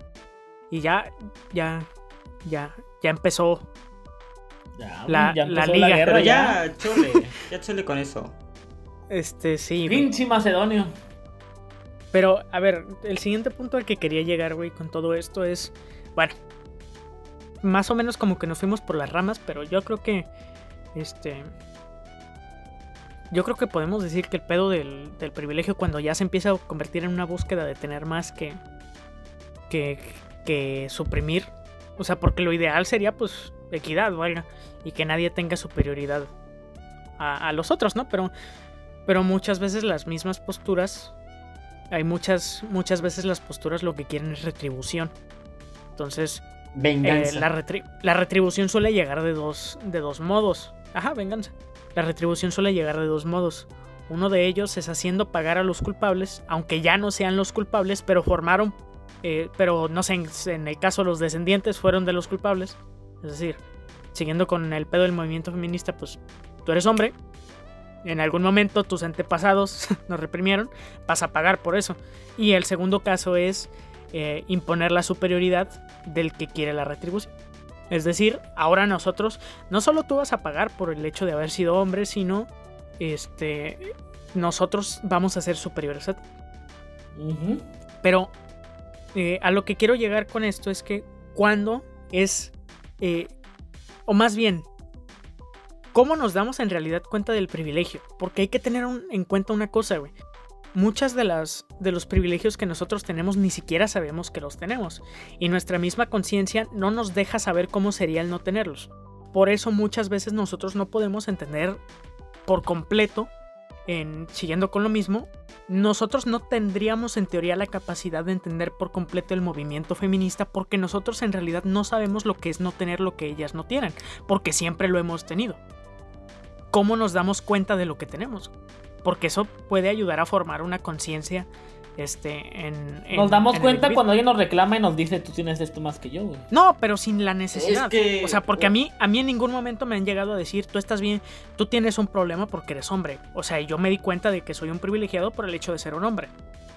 y ya, ya, ya, ya empezó. Ya, La- ya la empezó liga. Pero ya. ya, chole, ya chole con eso. Este, sí. Pinche Macedonio. Pero, a ver, el siguiente punto al que quería llegar, güey, con todo esto es, bueno, más o menos como que nos fuimos por las ramas, pero yo creo que, este, yo creo que podemos decir que el pedo del, del privilegio cuando ya se empieza a convertir en una búsqueda de tener más que, que, que suprimir, o sea, porque lo ideal sería, pues, equidad, valga, y que nadie tenga superioridad a, a los otros, ¿no? Pero, pero muchas veces las mismas posturas hay muchas, muchas veces las posturas lo que quieren es retribución. Entonces, eh, Venganza. la, retri- la retribución suele llegar de dos, de dos modos. Ajá, venganza. La retribución suele llegar de dos modos. Uno de ellos es haciendo pagar a los culpables, aunque ya no sean los culpables, pero formaron, eh, pero no sé, en, en el caso los descendientes fueron de los culpables. Es decir, siguiendo con el pedo del movimiento feminista, pues tú eres hombre, en algún momento tus antepasados nos reprimieron, vas a pagar por eso. Y el segundo caso es eh, imponer la superioridad del que quiere la retribución. Es decir, ahora nosotros, no solo tú vas a pagar por el hecho de haber sido hombre, sino este, nosotros vamos a ser superiores a ti. Pero eh, a lo que quiero llegar con esto es que cuando es, eh, o más bien, ¿cómo nos damos en realidad cuenta del privilegio? Porque hay que tener en cuenta una cosa, güey. Muchas de las de los privilegios que nosotros tenemos ni siquiera sabemos que los tenemos y nuestra misma conciencia no nos deja saber cómo sería el no tenerlos. Por eso muchas veces nosotros no podemos entender por completo en siguiendo con lo mismo nosotros no tendríamos en teoría la capacidad de entender por completo el movimiento feminista porque nosotros en realidad no sabemos lo que es no tener lo que ellas no tienen, porque siempre lo hemos tenido. ¿Cómo nos damos cuenta de lo que tenemos? Porque eso puede ayudar a formar una conciencia este, en, en- Nos damos en cuenta cuando alguien nos reclama y nos dice, tú tienes esto más que yo, güey. No, pero sin la necesidad. que- O sea, porque a mí, a mí en ningún momento me han llegado a decir, tú estás bien, tú tienes un problema porque eres hombre. O sea, yo me di cuenta de que soy un privilegiado por el hecho de ser un hombre.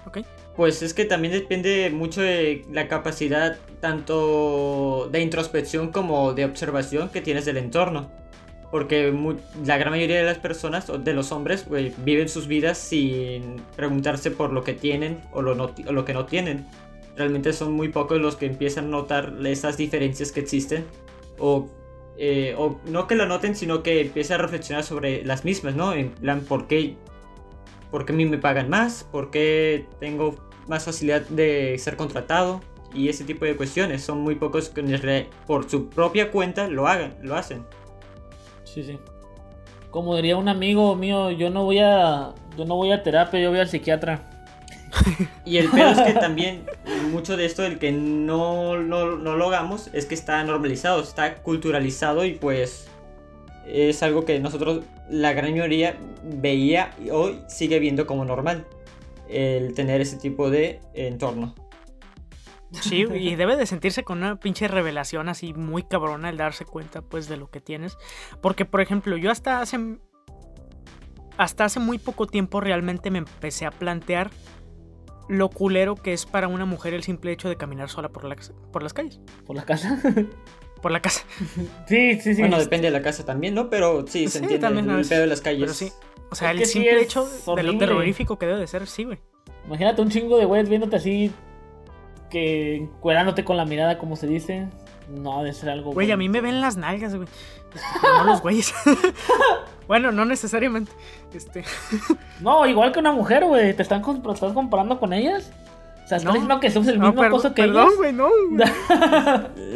¿Ok? Pues es que también depende mucho de la capacidad tanto de introspección como de observación que tienes del entorno. Porque mu- la gran mayoría de las personas, de los hombres, güey, viven sus vidas sin preguntarse por lo que tienen o lo, no o lo que no tienen. Realmente son muy pocos los que empiezan a notar esas diferencias que existen. O, eh, o no que lo noten, sino que empiezan a reflexionar sobre las mismas, ¿no? En plan, ¿por qué ¿Por qué a mí me pagan más? ¿Por qué tengo más facilidad de ser contratado? Y ese tipo de cuestiones. Son muy pocos que por su propia cuenta lo hagan, lo hacen. Sí, sí. Como diría un amigo mío, yo no voy a, yo no voy a terapia, yo voy al psiquiatra. Y el peor es que también mucho de esto del que no, no, no lo hagamos es que está normalizado, está culturalizado y pues es algo que nosotros, la gran mayoría, veía y hoy sigue viendo como normal. El tener ese tipo de entorno. Sí, y debe de sentirse con una pinche revelación así muy cabrona el darse cuenta pues de lo que tienes. Porque, por ejemplo, yo hasta hace... Hasta hace muy poco tiempo realmente me empecé a plantear lo culero que es para una mujer el simple hecho de caminar sola por, la, por las calles. ¿Por la casa? Por la casa. sí, sí, sí. Bueno, depende de la casa también, ¿no? Pero sí, se Sí, entiende también, el pedo de las calles. Pero sí. O sea, Es el sí simple hecho de lo terrorífico que debe de ser, sí, güey. Imagínate un chingo de güeyes viéndote así, que cuerándote con la mirada, como se dice. No, ha de ser algo. Güey, a mí me ven las nalgas, güey. Pero no los güeyes. bueno, no necesariamente. Este. No, igual que una mujer, güey. ¿Te están, comp- estás comparando con ellas? O sea, ¿estás No. diciendo que somos el No, mismo perdón, cosa que perdón, ellas? güey, no. güey.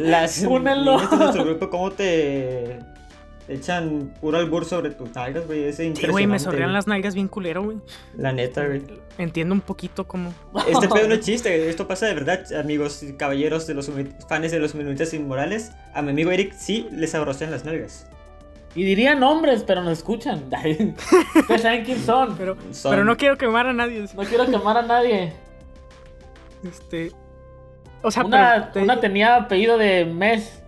Las Únelo. de nuestro grupo, ¿cómo te echan puro albur sobre tus nalgas, güey? Es Sí, impresionante. güey, me sorrean las nalgas bien culero, güey. La neta, güey. Entiendo un poquito cómo. Este pedo no es chiste, esto pasa de verdad, amigos y caballeros de los fans de los minutos inmorales. A mi amigo Eric sí les abrocean las nalgas. Y dirían nombres, pero no escuchan. Ustedes saben quién son. Pero, Son- pero no quiero quemar a nadie. No quiero quemar a nadie. Este. O sea, Una, pero te una digo tenía apellido de mes.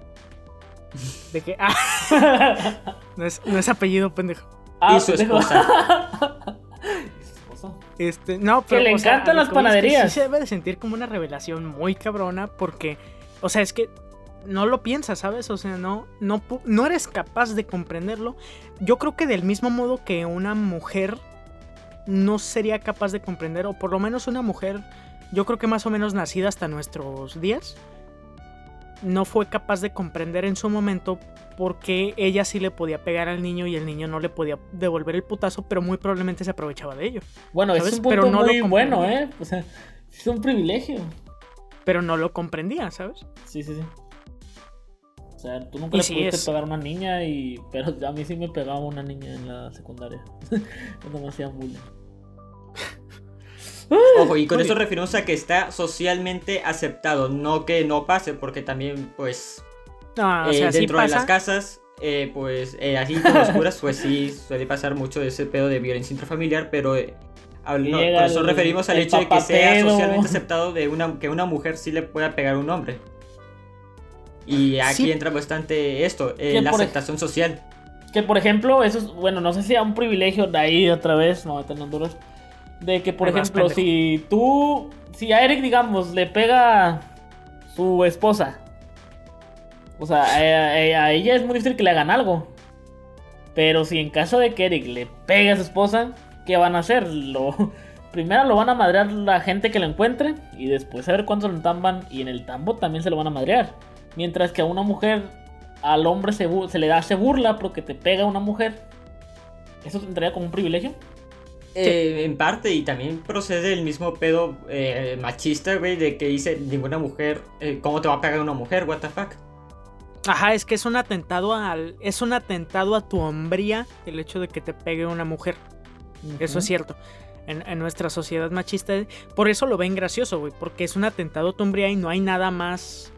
De que. Ah, no, es, no es apellido, pendejo. Ah, y su pendejo. esposa. ¿Y su esposa? Este, no, pero. le o sea, encantan las que es que panaderías. Sí se debe de sentir como una revelación muy cabrona porque. O sea, es que no lo piensas, ¿sabes? O sea, no, no, no eres capaz de comprenderlo. Yo creo que del mismo modo que una mujer no sería capaz de comprender, o por lo menos una mujer, yo creo que más o menos nacida hasta nuestros días, no fue capaz de comprender en su momento porque ella sí le podía pegar al niño y el niño no le podía devolver el putazo, pero muy probablemente se aprovechaba de ello. Bueno, es ¿Sabes? un punto Pero no lo muy bueno. ¿eh? O sea, es un privilegio. Pero no lo comprendía, ¿sabes? Sí, sí, sí. O sea, tú nunca Y le sí pudiste es- pegar a una niña y... Pero a mí sí me pegaba una niña en la secundaria. Cuando me hacían bullying. Ojo, y con eso referimos a que está socialmente aceptado, no que no pase, porque también, pues, No, o eh, sea, sí dentro de las casas, eh, pues, eh, así como oscuras, pues sí, suele pasar mucho ese pedo de violencia intrafamiliar, pero eh, no, por eso el- referimos al hecho de que sea socialmente aceptado de una, que una mujer sí le pueda pegar a un hombre. Y aquí Sí. entra bastante esto, eh, la aceptación social. Que por ejemplo, eso es, bueno, no sé si sea un privilegio de ahí otra vez, no voy a tener Honduras. De que, por ejemplo, si tú, si a Eric, digamos, le pega su esposa, o sea, a, a- a ella es muy difícil que le hagan algo. Pero si en caso de que Eric le pegue a su esposa, ¿qué van a hacer? Lo, primero lo van a madrear la gente que lo encuentre y después a ver cuántos lo entamban y en el tambo también se lo van a madrear. Mientras que a una mujer, al hombre se, se le da, se burla porque te pega una mujer. ¿Eso te entraría como un privilegio? Eh, en parte, y también procede del mismo pedo eh, machista, güey, de que dice ninguna mujer, eh, ¿cómo te va a pegar una mujer? What the fuck? Ajá, es que es un atentado al. Es un atentado a tu hombría el hecho de que te pegue una mujer. Eso es cierto. En, en nuestra sociedad machista. Por eso lo ven gracioso, güey. Porque es un atentado a tu hombría y no hay nada más.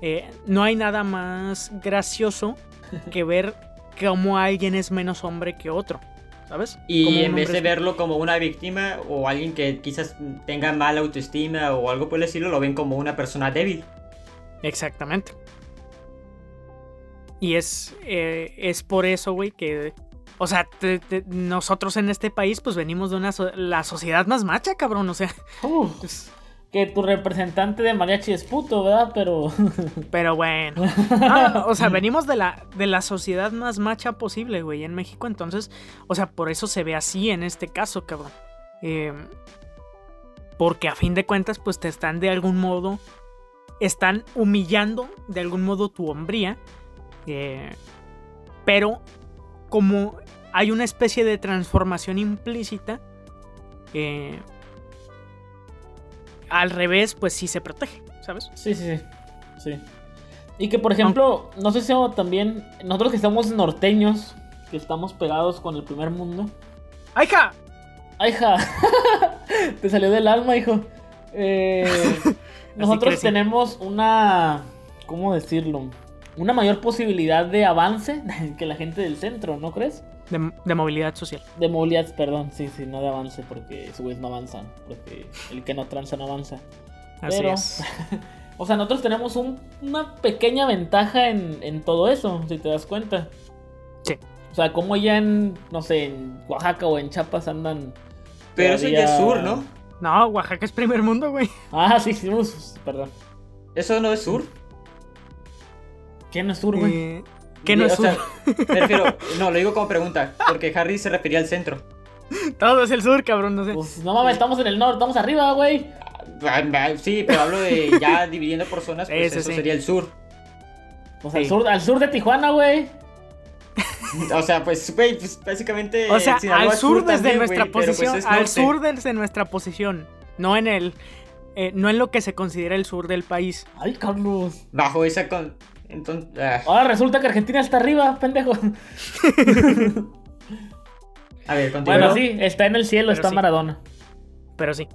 eh, no hay nada más gracioso que ver cómo alguien es menos hombre que otro. ¿Sabes? Y en vez de verlo como una víctima o alguien que quizás tenga mala autoestima o algo por el estilo, lo ven como una persona débil. Exactamente. Y es, eh, es por eso, güey, que... O sea, te- te- nosotros en este país pues venimos de una... so- la sociedad más macha, cabrón. O sea, que tu representante de mariachi es puto, ¿verdad? Pero... pero bueno. O sea, venimos de la, de la sociedad más macha posible, güey, en México. Entonces, o sea, por eso se ve así en este caso, cabrón. Eh, porque a fin de cuentas, pues te están de algún modo... Están humillando de algún modo tu hombría. eh, pero como hay una especie de transformación implícita, eh, al revés, pues sí se protege, ¿sabes? Sí, sí, sí. sí. Y que, por ejemplo, no sé si también... Nosotros que estamos norteños, que estamos pegados con el primer mundo. ¡Ajá! ¡Ay, hija! Te salió del alma, hijo. Eh, nosotros tenemos una... ¿Cómo decirlo? Una mayor posibilidad de avance que la gente del centro, ¿no crees? De, de movilidad social. De movilidad, perdón, sí, sí, no de avance, porque esos güeyes no avanzan. Porque el que no tranza no avanza. Así Pero- es. O sea, nosotros tenemos un- una pequeña ventaja en, en todo eso, si te das cuenta. Sí. O sea, como ya en, no sé, en Oaxaca o en Chiapas andan. Pero eso ya es todavía- sur, ¿no? No, Oaxaca es primer mundo, güey. Ah, sí, sí, perdón. Eso no es sur. ¿Quién no es sur, güey? Eh, ¿Qué no O es sur? sea, me refiero, no, lo digo como pregunta, porque Harry se refería al centro. Todo es el sur, cabrón, no sé. Pues no mames, estamos en el norte, estamos arriba, güey. Ah, ah, Sí, pero hablo de ya dividiendo por zonas, pues Ese eso sí. sería el sur. Pues al Sí. sur, al sur de Tijuana, güey. O sea, pues, güey, pues básicamente. O sea, Sinaloa al sur desde también, nuestra pues, posición, al sur desde nuestra posición, no en el, eh, no en lo que se considera el sur del país. Ay, Carlos. Bajo esa con. Entonces. ah, Ahora resulta que Argentina está arriba, pendejo. a ver, continúa. Bueno, sí, está en el cielo, Pero está sí. Maradona. Pero sí,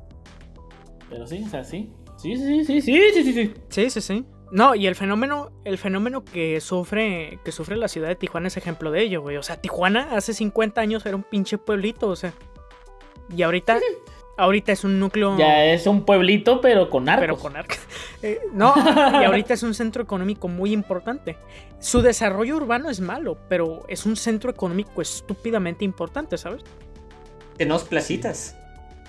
Pero sí, o sea, sí. Sí, sí, sí, sí, sí, sí, sí, sí. sí, sí, sí. No, y el fenómeno, el fenómeno que sufre, que sufre la ciudad de Tijuana es ejemplo de ello, güey. O sea, Tijuana hace 50 años era un pinche pueblito, o sea. Y ahorita, ahorita es un núcleo. Ya es un pueblito, pero con arcos. pero con arcas. Eh, no, y ahorita es un centro económico muy importante. Su desarrollo urbano es malo, pero es un centro económico estúpidamente importante, ¿sabes? Tenemos placitas.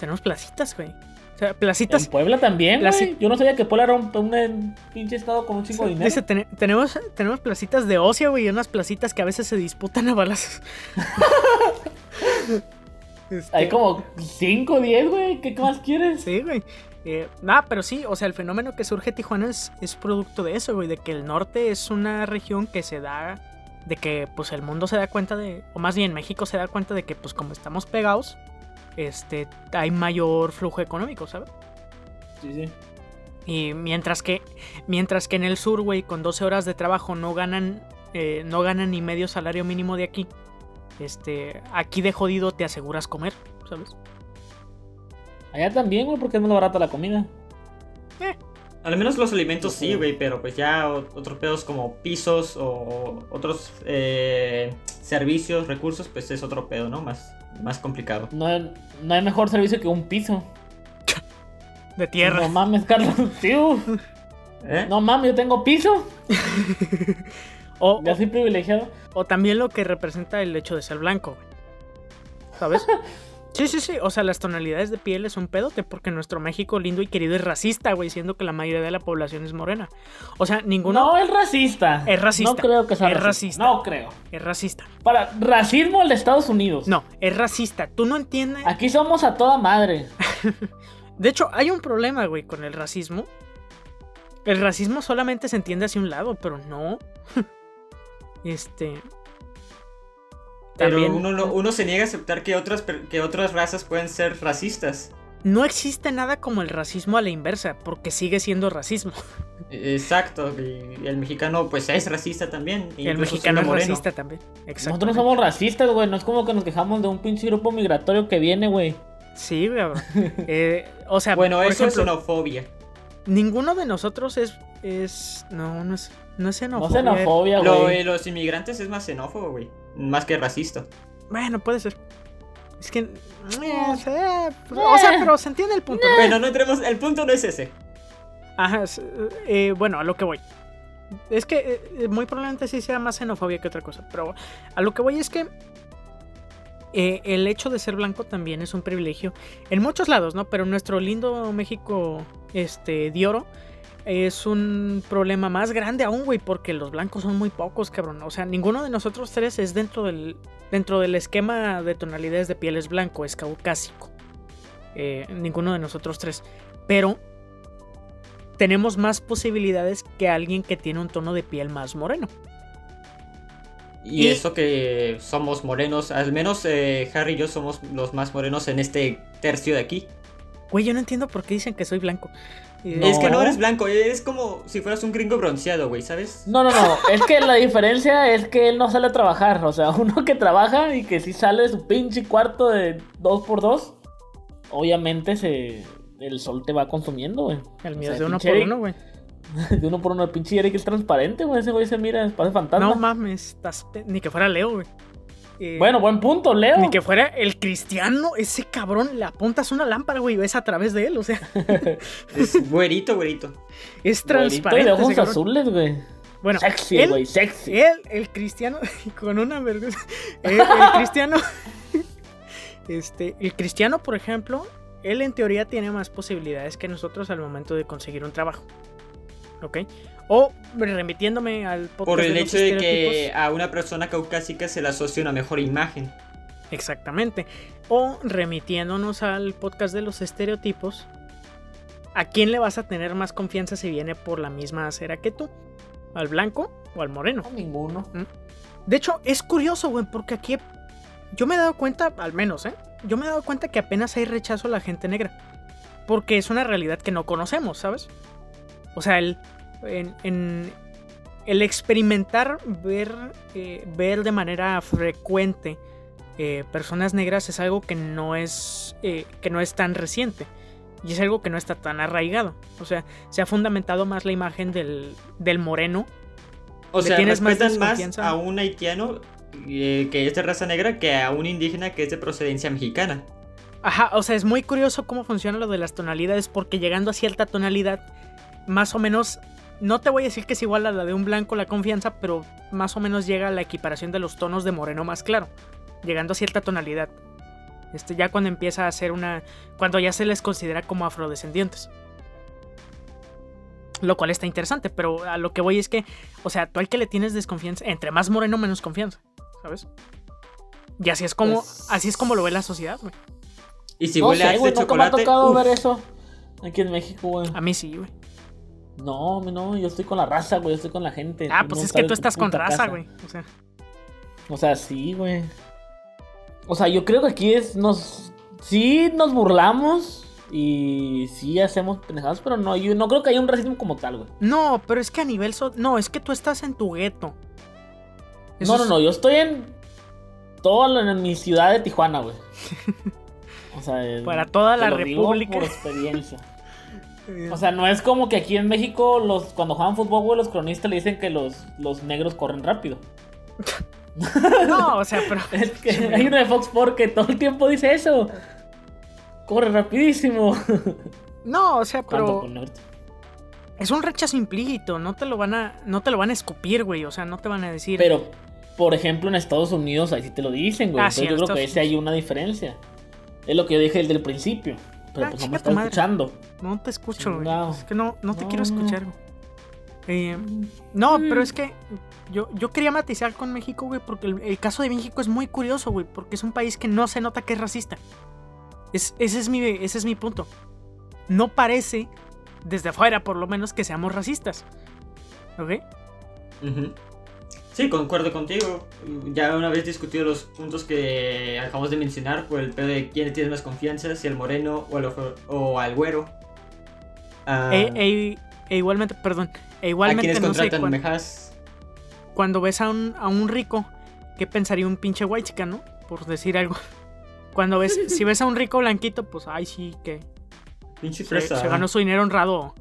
Tenemos placitas, güey. O sea, En placitas. Puebla también, güey. Yo no sabía que Puebla era un, un, un pinche estado con un chingo de dinero. Dice, "Tene- tenemos, tenemos placitas de ocio, güey, y unas placitas que a veces se disputan a balazos. Este, Hay como 5 o 10, güey. ¿Qué más quieres? Sí, güey. Eh, nada, pero sí, o sea, el fenómeno que surge en Tijuana es, es producto de eso, güey, de que el norte es una región que se da, de que pues el mundo se da cuenta de, o más bien México se da cuenta de que pues como estamos pegados, este, hay mayor flujo económico, ¿sabes? Sí, sí. Y mientras que, mientras que en el sur, güey, con 12 horas de trabajo no ganan, eh, no ganan ni medio salario mínimo de aquí, este, aquí de jodido te aseguras comer, ¿sabes? Allá también, güey, porque es más barata la comida. Al menos los alimentos sí, Sí. güey, pero pues ya otros pedos como pisos o otros eh, servicios, recursos, pues es otro pedo, ¿no? Más, más complicado. No hay, no hay mejor servicio que un piso. De tierra. No mames, Carlos. Tío. ¿Eh? No mames, yo tengo piso. O, Ya soy privilegiado. O también lo que representa el hecho de ser blanco, güey. ¿Sabes? Sí, sí, sí. O sea, las tonalidades de piel es un pedote porque nuestro México lindo y querido es racista, güey, siendo que la mayoría de la población es morena. O sea, ninguno No, es racista. Es racista. No creo que sea Es racista. racista. No creo. es racista. Para racismo el de Estados Unidos. No, es racista. Tú no entiendes. Aquí somos a toda madre. De hecho, hay un problema, güey, con el racismo. El racismo solamente se entiende hacia un lado, pero no. Este. Pero También uno, no- uno se niega a aceptar que otras, que otras razas pueden ser racistas. no existe nada como el racismo a la inversa, porque sigue siendo racismo. Exacto, y el mexicano pues es racista también. Y el mexicano es moreno. racista también. Exacto. Nosotros no somos racistas, güey. No es como que nos quejamos de un pinche grupo migratorio que viene, güey. Sí, güey. Eh, o sea, Bueno, por eso es ejemplo, xenofobia. ninguno de nosotros es. es no, no es, no es No xenofobia. xenofobia, Lo güey. de los inmigrantes es más xenófobo, güey. Más que racista. Bueno, puede ser. Es que. eh, sí, o sea, pero se entiende el punto. ¿no? Bueno, no entremos. El punto no es ese. Ajá, eh, bueno, a lo que voy. Es que eh, muy probablemente sí sea más xenofobia que otra cosa. Pero a lo que voy es que eh, el hecho de ser blanco también es un privilegio. En muchos lados, ¿no? Pero en nuestro lindo México este, de oro es un problema más grande aún, güey, porque los blancos son muy pocos, cabrón. O sea, ninguno de nosotros tres es dentro del, dentro del esquema de tonalidades de piel es blanco, es caucásico. Eh, ninguno de nosotros tres. Pero tenemos más posibilidades que alguien que tiene un tono de piel más moreno. Y, Y- eso que somos morenos, al menos eh, Harry y yo somos los más morenos en este tercio de aquí. Güey, yo no entiendo por qué dicen que soy blanco. No. Es que no eres blanco, eres como si fueras un gringo bronceado, güey, ¿sabes? No, no, no. Es que la diferencia es que él no sale a trabajar. O sea, uno que trabaja y que sí sale de su pinche cuarto de 2x2, obviamente se, el sol te va consumiendo, güey. El O mío sea, es de uno por Eric- uno, güey. De uno por uno, el pinche Eric es transparente, güey. Ese güey se mira, parece fantasma. No mames, estás pe- ni que fuera Leo, güey. Eh, Bueno, buen punto, Leo. ni que fuera el cristiano, ese cabrón, le apuntas una lámpara, güey, y ves a través de él, o sea, Es güerito, güerito. es Güerito y transparente. de ojos azules, güey. Bueno, sexy, él- güey, sexy. Él, el cristiano, con una vergüenza. El, el cristiano. Este, el cristiano, por ejemplo, él en teoría tiene más posibilidades que nosotros al momento de conseguir un trabajo. ¿Ok? O remitiéndome al podcast Por el hecho de que a una persona caucásica se le asocia una mejor imagen. Exactamente. O remitiéndonos al podcast de los estereotipos. ¿A quién le vas a tener más confianza si viene por la misma acera que tú? ¿Al blanco o al moreno? No, ninguno. De hecho, es curioso, güey, porque aquí yo me he dado cuenta, al menos, ¿eh? Yo me he dado cuenta que apenas hay rechazo a la gente negra. Porque es una realidad que no conocemos, ¿sabes? O sea, el, en, en- el experimentar, ver, eh, ver de manera frecuente eh, personas negras es algo que no es, eh, que no es tan reciente. Y es algo que no está tan arraigado. O sea, se ha fundamentado más la imagen del, del moreno O ¿Le sea, tienes más respetan más, desconfianza? a un haitiano que es de raza negra que a un indígena que es de procedencia mexicana. Ajá, o sea, es muy curioso cómo funciona lo de las tonalidades, porque llegando a cierta tonalidad, más o menos, no te voy a decir que es igual a la de un blanco la confianza, pero más o menos llega a la equiparación de los tonos de moreno más claro, llegando a cierta tonalidad. Este, ya cuando empieza a ser una. cuando ya se les considera como afrodescendientes. Lo cual está interesante, pero a lo que voy es que, o sea, tú al que le tienes desconfianza, entre más moreno, menos confianza, ¿sabes? Y así es como, Pues- así es como lo ve la sociedad, güey. Y si no huele a sé, este güey, nunca me ha chocolate, tocado uf, ver eso aquí en México, güey. A mí sí, güey. No, no, yo estoy con la raza, güey, yo estoy con la gente. Ah, Tú pues no es que tú estás con raza, güey. O sea, O sea, sí, güey. O sea, yo creo que aquí es, nos, sí nos burlamos y sí hacemos pendejadas, pero no, yo no creo que haya un racismo como tal, güey. no, pero es que a nivel so- no, es que tú estás en tu gueto. Eso No, no, no, yo estoy en toda la- en mi ciudad de Tijuana, güey. O sea, Para toda la república. por experiencia. O sea, no es como que aquí en México los cuando juegan fútbol, güey, los cronistas le dicen que los, los negros corren rápido. no, o sea, pero Es que hay uno de Fox Sports que todo el tiempo dice eso. Corre rapidísimo. no, o sea, ¿Cuánto pero es un rechazo implícito, no te lo van a no te lo van a escupir, güey, o sea, no te van a decir Pero, por ejemplo, en Estados Unidos ahí sí te lo dicen, güey. Ah, Entonces sí, yo creo que Estados ese hay una diferencia. Es lo que yo dije desde el principio. Pero Ah, pues no chinga me tu está madre. escuchando. no te escucho, güey. Es que no no te No, quiero escuchar. güey. Eh, no, Mm. pero es que yo, yo quería matizar con México, güey, porque el, el caso de México es muy curioso, güey, porque es un país que no se nota que es racista. Es, ese, es mi, ese es mi punto. No parece, desde afuera por lo menos, que seamos racistas. ¿Ok? Ujú. Sí, concuerdo contigo. Ya una vez discutido los puntos que acabamos de mencionar por el pedo de quién tiene más confianza, si el moreno o, el ojo- o al güero. Ah, E, e- e igualmente, perdón, e a igualmente quienes no sé, contratan cuan- mejas. cuando ves a un, a un rico, ¿qué pensaría un pinche white chica, no? Por decir algo. Cuando ves, si ves a un rico blanquito, pues ay sí, que Pinche se, se ganó su dinero honrado.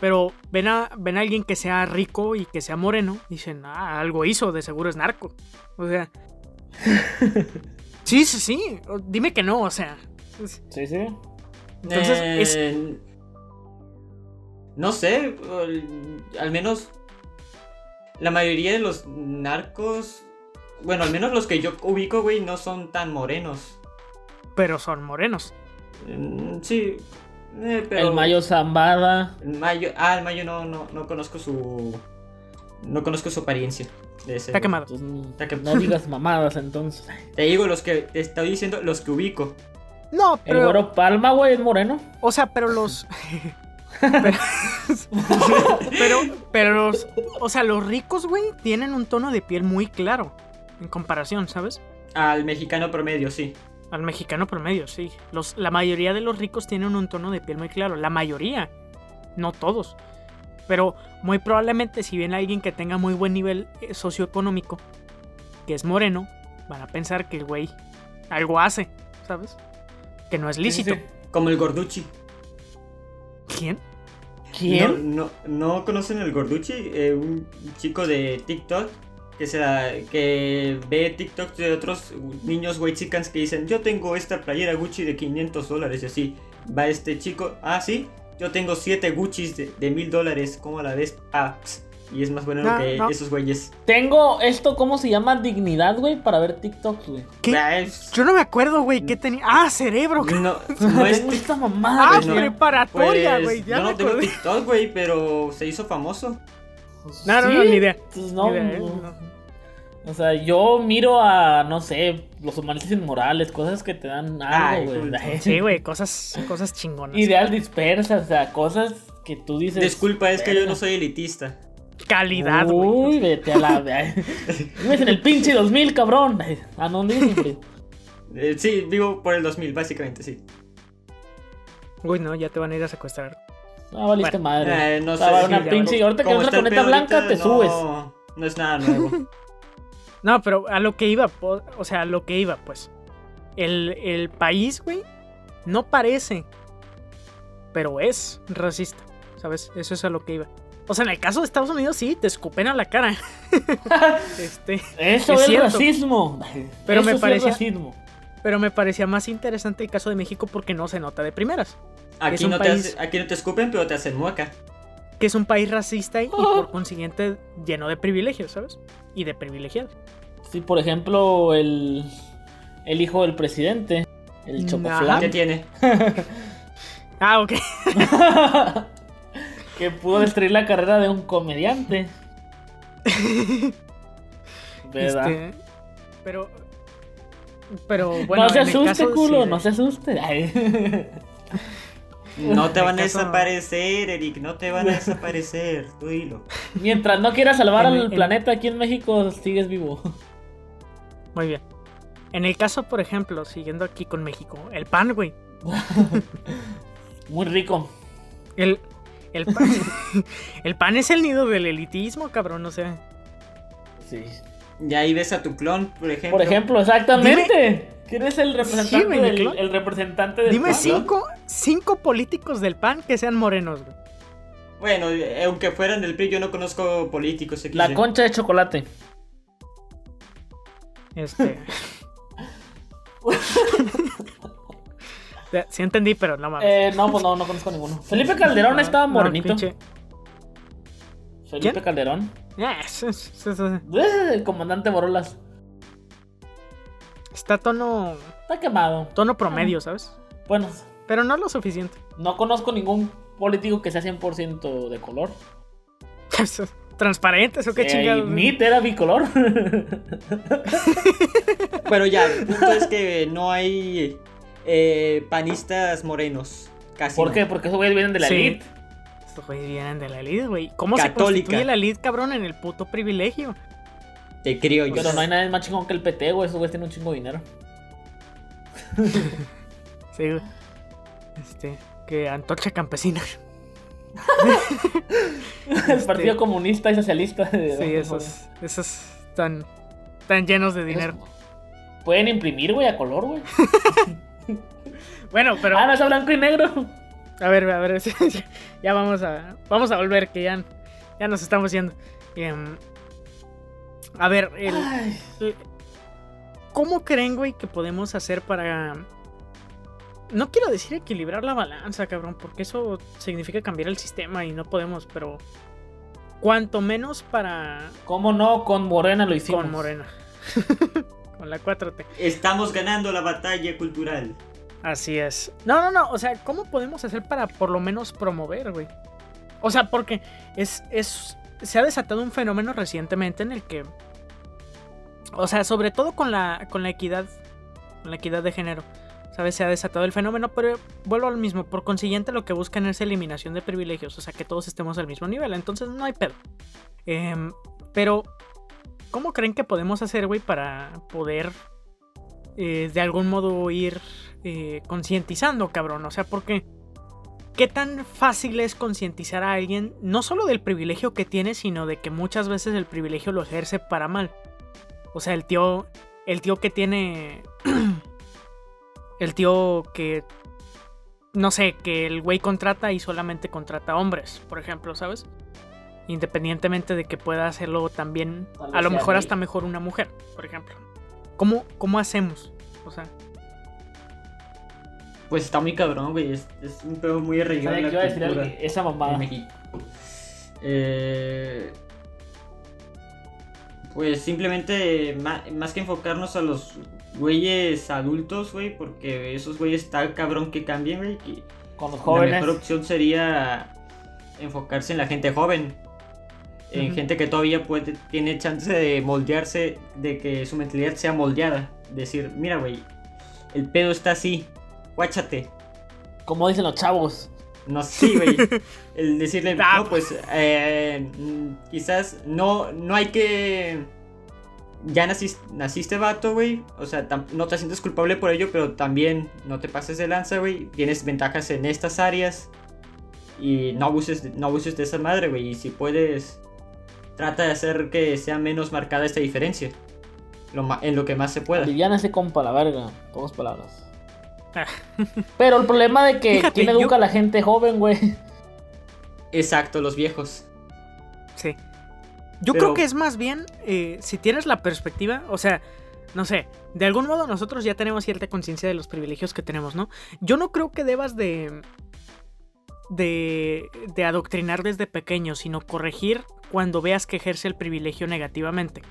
Pero ven a, ven a alguien que sea rico y que sea moreno, dicen, ah, algo hizo, de seguro es narco. O sea. sí, sí, sí. Dime que no, o sea. es- Sí, sí. Entonces, es- Eh, No sé, al- al menos la mayoría de los narcos, bueno, al menos los que yo ubico, güey, no son tan morenos. Pero son morenos. Mm, Sí, eh, pero... El Mayo Zambada. el Mayo, ah, el Mayo no, no, no conozco su... No conozco su apariencia. De ese, Está quemado. Entonces, Está que- no digas mamadas entonces. Te digo los que, te estoy diciendo los que ubico. No, El pero. güero Palma, güey, es moreno. O sea, pero los. pero, pero, pero los. O sea, los ricos, güey, tienen un tono de piel muy claro. En comparación, ¿sabes? Al mexicano promedio, sí. Al mexicano promedio, sí. Los, la mayoría de los ricos tienen un tono de piel muy claro. La mayoría. No todos. Pero muy probablemente si viene alguien que tenga muy buen nivel eh, socioeconómico, que es moreno, van a pensar que el güey algo hace, ¿sabes? Que no es lícito. Sí, sí. Como el Gorduchi. ¿Quién? ¿Quién? No, no, ¿no conocen el Gorduchi? Eh, un chico de TikTok que, se la- que ve TikTok de otros niños white chickens que dicen, yo tengo esta playera Gucci de 500 dólares y así. Va este chico, ah, sí, yo tengo 7 Guccis de, 1000 dólares, ¿cómo la ves? Ah, ps". y es más bueno No, que no. esos güeyes. Tengo esto, ¿cómo se llama? Dignidad, güey, para ver TikToks, güey. ¿Qué? Ah, es- Yo no me acuerdo, güey, qué tenía. Ah, cerebro. No, no es esta mamada, Ah, pues güey. preparatoria, pues, güey. ya yo no tengo. TikTok, güey, pero se hizo famoso. No, no, no, ¿Sí? ni idea. Pues no, Ni idea, ¿eh? no. No. O sea, yo miro a, no sé, los humanistas inmorales, cosas que te dan Ay, algo, güey. güey. Sí, güey, cosas, cosas chingonas. Ideal dispersas, o sea, cosas que tú dices. Disculpa, es que yo no soy elitista. Calidad, Uy, güey. vete a la. Vives en el pinche 2000, cabrón. ¿A dónde? Eh, sí, vivo por el 2000, básicamente, sí. Uy, no, ya te van a ir a secuestrar. Ah, valiste Bueno, madre. Eh, no Ah, sé. sí, una pinche. Ahorita que ves la corneta blanca, ahorita, te no- subes. No es nada nuevo. No, pero a lo que iba, o sea, a lo que iba, pues. El, el país, güey, no parece, pero es racista, ¿sabes? Eso es a lo que iba. O sea, en el caso de Estados Unidos sí, te escupen a la cara. este, Eso Es racismo. Pero me Eso es parecía- racismo. pero me parecía más interesante el caso de México porque no se nota de primeras. Aquí no, país- te hace- aquí no te escupen, pero te hacen mueca. Que es un país racista y, y por consiguiente lleno de privilegios, ¿sabes? Y de privilegiados. Sí, por ejemplo, el, el hijo del presidente, el. Chocoflan, ¿Qué tiene? Ah, ok. que pudo destruir la carrera de un comediante. ¿Verdad? Este, pero. Pero bueno. no se en el asuste, caso, culo, sí, no se asuste. Ay. No te van a desaparecer, Eric, no te van a desaparecer, tú dilo. Mientras no quieras salvar En- al en- planeta aquí en México, sigues vivo. Muy bien. En el caso, por ejemplo, siguiendo aquí con México, el pan, güey. Muy rico. El, el, pan, el pan es el nido del elitismo, cabrón, o sea. Sí. Y ahí ves a tu clon, por ejemplo. Por ejemplo, exactamente. ¿Quién es el representante, Sí, del, clon. el representante del Dime pueblo? cinco, cinco políticos del pan que sean morenos, güey. Bueno, eh, aunque fueran del PRI, yo no conozco políticos. XD. La concha de chocolate. Este. Sí entendí, pero no mames. Eh, no, pues no, no conozco ninguno. Felipe Calderón No, estaba no, morenito. Felipe ¿Quién? Calderón. Eso- eso- Eh, El comandante Borolas. Está tono, Está quemado. tono promedio, ¿sabes? Bueno, Pero no lo suficiente. no conozco ningún político que sea 100% de color. Transparentes o qué Eh, chingados. Meat era bicolor. Pero ya, el punto es que no hay eh, panistas morenos. Casi. ¿Por no. qué? Porque esos güeyes vienen de la Sí. elite. Estos güeyes vienen de la elite, güey. ¿Cómo se Católica. constituye la elite, cabrón, en el puto privilegio? Te creo yo. Pero no hay nadie más chingón que el PT, güey. Esos güeyes tienen un chingo de dinero. Sí, güey. Este, que Antorcha Campesina. El Partido Comunista y Socialista. Sí, esos, esos tan, tan llenos de dinero. Pueden imprimir, güey, a color, güey. Bueno, pero Ah, no, es a blanco y negro. a ver, a ver, ya vamos a, vamos a volver, que ya, ya nos estamos yendo. Em, a ver, el, el- ¿cómo creen, güey, que podemos hacer para... No quiero decir equilibrar la balanza, cabrón, porque eso significa cambiar el sistema y no podemos, pero... Cuanto menos para... ¿Cómo no? Con Morena lo hicimos. Con Morena. con la 4T. Estamos ganando la batalla cultural. Así es. No, no, no. O sea, ¿cómo podemos hacer para por lo menos promover, güey? O sea, porque es, es. Se ha desatado un fenómeno recientemente en el que. O sea, sobre todo con la. con la equidad. Con la equidad de género. ¿Sabes? Se ha desatado el fenómeno, pero vuelvo al mismo. Por consiguiente, lo que buscan es eliminación de privilegios. O sea, que todos estemos al mismo nivel. Entonces no hay pedo. Em, pero. ¿Cómo creen que podemos hacer, güey, para poder. eh, de algún modo ir eh, concientizando, cabrón. O sea, porque ¿qué tan fácil es concientizar a alguien no solo del privilegio que tiene, sino de que muchas veces el privilegio lo ejerce para mal? O sea, el tío, el tío que tiene, el tío que, no sé, que el güey contrata y solamente contrata hombres, por ejemplo, ¿sabes? Independientemente de que pueda hacerlo también, a lo mejor hasta mejor una mujer, por ejemplo. ¿Cómo, cómo hacemos? O sea, Pues está muy cabrón, güey. Es, es un pedo muy arraigado ¿Sabes en la iba a decir cultura? Esa mamada. México. Eh, pues simplemente, más que enfocarnos a los güeyes adultos, güey, porque esos güeyes está cabrón que cambien, güey. que Con los La jóvenes. mejor opción sería enfocarse en la gente joven. En gente que todavía puede, tiene chance de moldearse, de que su mentalidad sea moldeada. Decir, mira, güey, el pedo está así, guáchate. Como dicen los chavos. No, sí, güey. El decirle, Ah. no, pues, eh, mm, quizás no, no hay que... Ya naciste, naciste vato, güey. O sea, no te sientes culpable por ello, pero también no te pases de lanza, güey. Tienes ventajas en estas áreas. Y no abuses, no abuses de esa madre, güey. Y si puedes, trata de hacer que sea menos marcada esta diferencia. Lo en lo que más se pueda. Aliviana ese compa, la verga. Pocas palabras. Pero el problema de que Fíjate, quién yo- educa a la gente joven, güey. Exacto, los viejos. sí. Yo Pero- creo que es más bien, eh, si tienes la perspectiva, o sea, no sé, de algún modo nosotros ya tenemos cierta conciencia de los privilegios que tenemos, ¿no? Yo no creo que debas de, de, de adoctrinar desde pequeño, sino corregir cuando veas que ejerce el privilegio negativamente.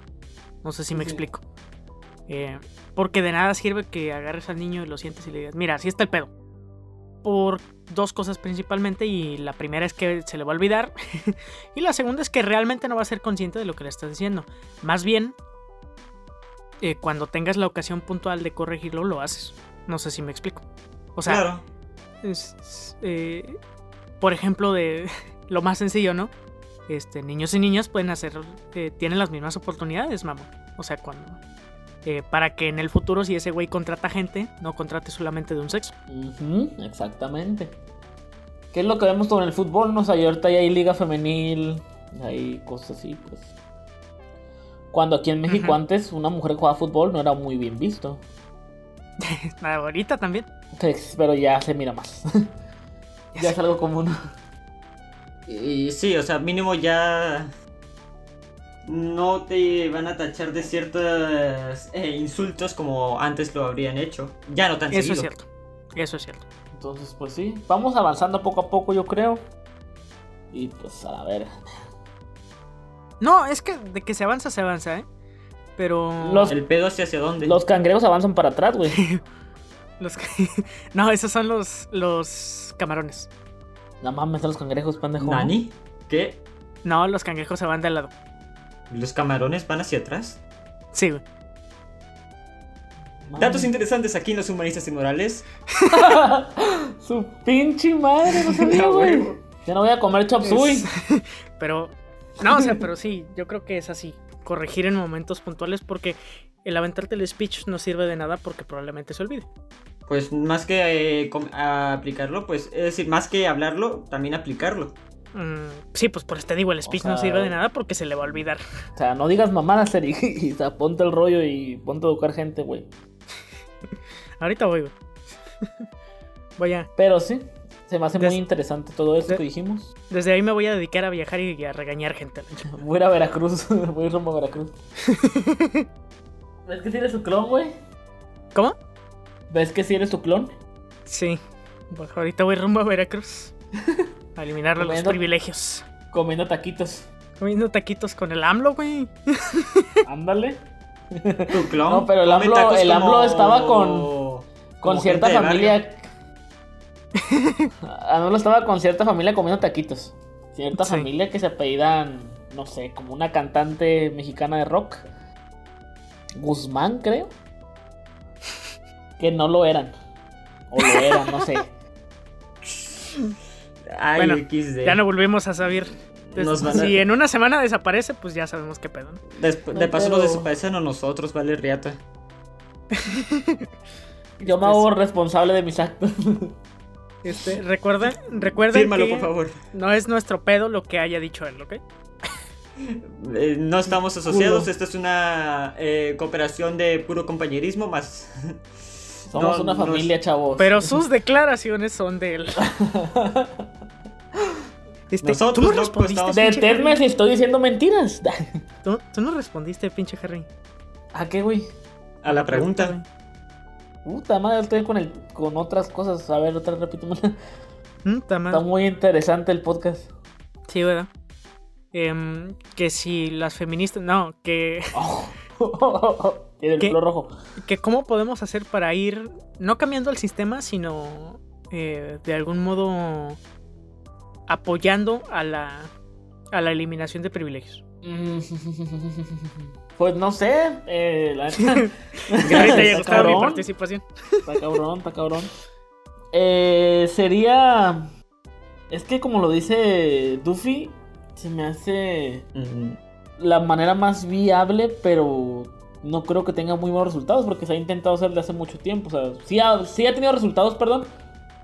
No sé si me Sí. explico. Eh, porque de nada sirve que agarres al niño y lo sientes y le digas, mira, así está el pedo. Por dos cosas principalmente y la primera es que se le va a olvidar y la segunda es que realmente no va a ser consciente de lo que le estás diciendo. Más bien, eh, cuando tengas la ocasión puntual de corregirlo, lo haces. No sé si me explico. O sea, claro. es- es, eh, por ejemplo, de lo más sencillo, ¿no? Este, niños y niñas pueden hacer, eh, tienen las mismas oportunidades, mamá. O sea, cuando, eh, para que en el futuro, si ese güey contrata gente, no contrate solamente de un sexo. Exactamente. ¿Qué es lo que vemos con el fútbol? No sé, y ahorita ya hay liga femenil, hay cosas así, pues. Cuando aquí en México antes una mujer jugaba fútbol no era muy bien visto. Ahorita también. Pues, Pero ya se mira más. ya es algo común. Y sí, o sea, mínimo ya no te van a tachar de ciertos eh, insultos como antes lo habrían hecho. Ya no tan Eso es cierto. Eso es cierto. Entonces, pues sí, vamos avanzando poco a poco, yo creo. Y pues a la verga. No, es que de que se avanza, se avanza, ¿eh? Pero. Los- El pedo hacia hacia dónde. Los cangrejos avanzan para atrás, güey. los que- no, esos son los, los camarones. La mames, están los cangrejos, pendejo. ¿Nani? ¿Qué? No, los cangrejos se van de lado. ¿Los camarones van hacia atrás? Sí, güey. Datos interesantes aquí en los humanistas inmorales. Su pinche madre, no sabía, Ya, güey. Ya no voy a comer chop suey. Es- pero. No, o sea, pero sí, yo creo que es así. Corregir en momentos puntuales porque el aventarte el speech no sirve de nada porque probablemente se olvide. Pues más que eh, aplicarlo, pues es decir, más que hablarlo, también aplicarlo. Mm, sí, pues por eso te digo, el speech no sea- sirve de nada porque se le va a olvidar. O sea, no digas mamadas, Eric. Y o sea, ponte el rollo y ponte a educar gente, güey. Ahorita voy, güey. Voy a. Pero sí, se me hace Des- muy interesante todo esto de- que dijimos. Desde ahí me voy a dedicar a viajar y a regañar gente. Voy a ir a Veracruz. Voy a ir rumbo a Veracruz. ¿Ves que si eres su clon, güey? ¿Cómo? ¿Ves que si eres su clon? Sí. Pues ahorita voy rumbo a Veracruz. A eliminarle los privilegios. Comiendo taquitos. Comiendo taquitos con el AMLO, güey. Ándale. Tu clon. No, pero el AMLO- el AMLO estaba con- Con cierta familia. Anulo estaba con cierta familia comiendo taquitos. Cierta Sí. familia que se apellidan, no sé, como una cantante mexicana de rock. Guzmán, creo. Que no lo eran. O lo eran, no sé. Ay, Bueno, XD. Ya no volvimos a saber. A- Si en una semana desaparece, pues ya sabemos qué pedo. ¿no? Desp- No, de paso pero- nos desaparecen a nosotros, vale riata. Yo me hago responsable de mis actos. Este, recuerden, recuerden Fírmalo, que por favor. no es nuestro pedo lo que haya dicho él, ¿ok? Eh, no estamos asociados, Culo. esto es una eh, cooperación de puro compañerismo más. Somos No, una no es- familia, chavos. Pero sus declaraciones son de él. Este, Nosotros, ¿Tú no respondiste, Harry? si estoy diciendo mentiras. ¿Tú, tú no respondiste, pinche Harry. ¿A qué, güey? A la pregunta. Puta madre, estoy con, el, con otras cosas. A ver, otra repito. Mm. Está muy interesante el podcast. Sí, ¿verdad? Em, que si las feministas... No, que, Tiene pelo rojo. que cómo podemos hacer para ir, no cambiando el sistema, sino eh, de algún modo apoyando a la, a la eliminación de privilegios. Mm, Pues no sé. Eh, la ya Está gustaba mi cabrón. participación. Está cabrón, está cabrón. Eh, sería. Es que como lo dice Duffy, se me hace la manera más viable, pero no creo que tenga muy buenos resultados porque se ha intentado hacer de hace mucho tiempo. O sea, sí ha, sí ha tenido resultados, perdón,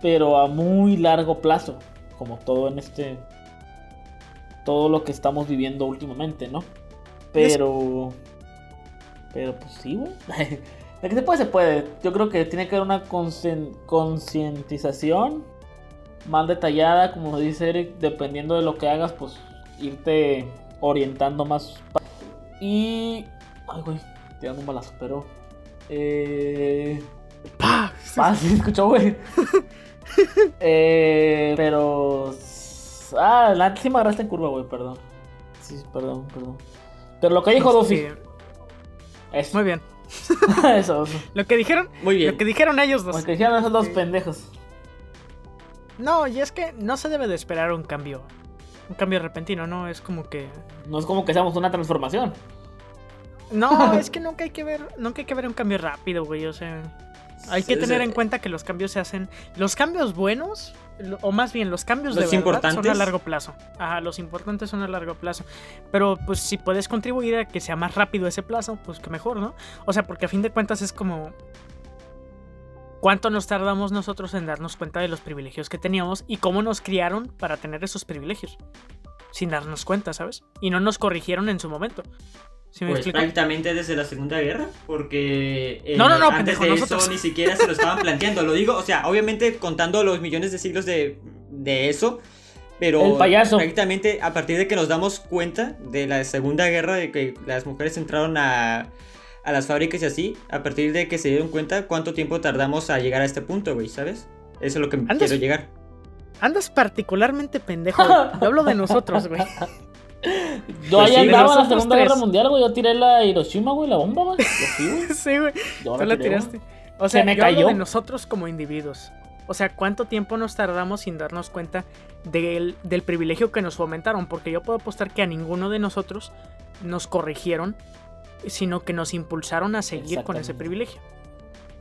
pero a muy largo plazo, como todo en este... Todo lo que estamos viviendo últimamente, ¿no? Pero... Pero pues sí, güey. De que se puede, se puede. Yo creo que tiene que haber una concientización más detallada, como dice Eric, dependiendo de lo que hagas, pues irte orientando más. Y. Ay, güey, tirando un balazo, pero. Eh. ¡Pah! Ah, sí, escuchó, güey. eh. Pero. Ah, la sí me agarraste en curva, güey, perdón. Sí, perdón, perdón. Pero lo que dijo Duffy. Este, Eso, muy bien. eso, eso. Lo que dijeron, Muy bien. lo que dijeron ellos dos. Lo que dijeron esos dos Sí. pendejos. No, y es que no se debe de esperar un cambio. Un cambio repentino, ¿no? Es como que. No es como que seamos una transformación. No, es que nunca hay que ver. Nunca hay que ver un cambio rápido, güey. O sea. Hay que Sí, tener sí. en cuenta que los cambios se hacen. Los cambios buenos, o más bien los cambios Los de verdad son a largo plazo. Ajá, los importantes son a largo plazo. Pero pues si puedes contribuir a que sea más rápido ese plazo, pues que mejor, ¿no? O sea, porque a fin de cuentas es como. ¿Cuánto nos tardamos nosotros en darnos cuenta de los privilegios que teníamos y cómo nos criaron para tener esos privilegios? Sin darnos cuenta, ¿sabes? Y no nos corrigieron en su momento. ¿Sí me Pues explico? prácticamente desde la Segunda Guerra, porque eh, No, no, no, antes pendejo, de nosotros. eso ni siquiera se lo estaban planteando. Lo digo, o sea, obviamente contando los millones de siglos de, de eso, pero El payaso. prácticamente a partir de que nos damos cuenta de la Segunda Guerra, de que las mujeres entraron a, a las fábricas y así, a partir de que se dieron cuenta cuánto tiempo tardamos a llegar a este punto, güey, ¿sabes? Eso es lo que quiero llegar. Andas particularmente pendejo. Yo hablo de nosotros, güey. Yo Pues ahí sí, andaba en la Segunda tres. Guerra Mundial, güey. Yo tiré la Hiroshima, güey, la bomba, güey. Sí, güey. Tú la tiré, güey. tiraste. O sea, Se me yo hablo de nosotros como individuos. O sea, ¿cuánto tiempo nos tardamos sin darnos cuenta del, del privilegio que nos fomentaron? Porque yo puedo apostar que a ninguno de nosotros nos corrigieron, sino que nos impulsaron a seguir con ese privilegio.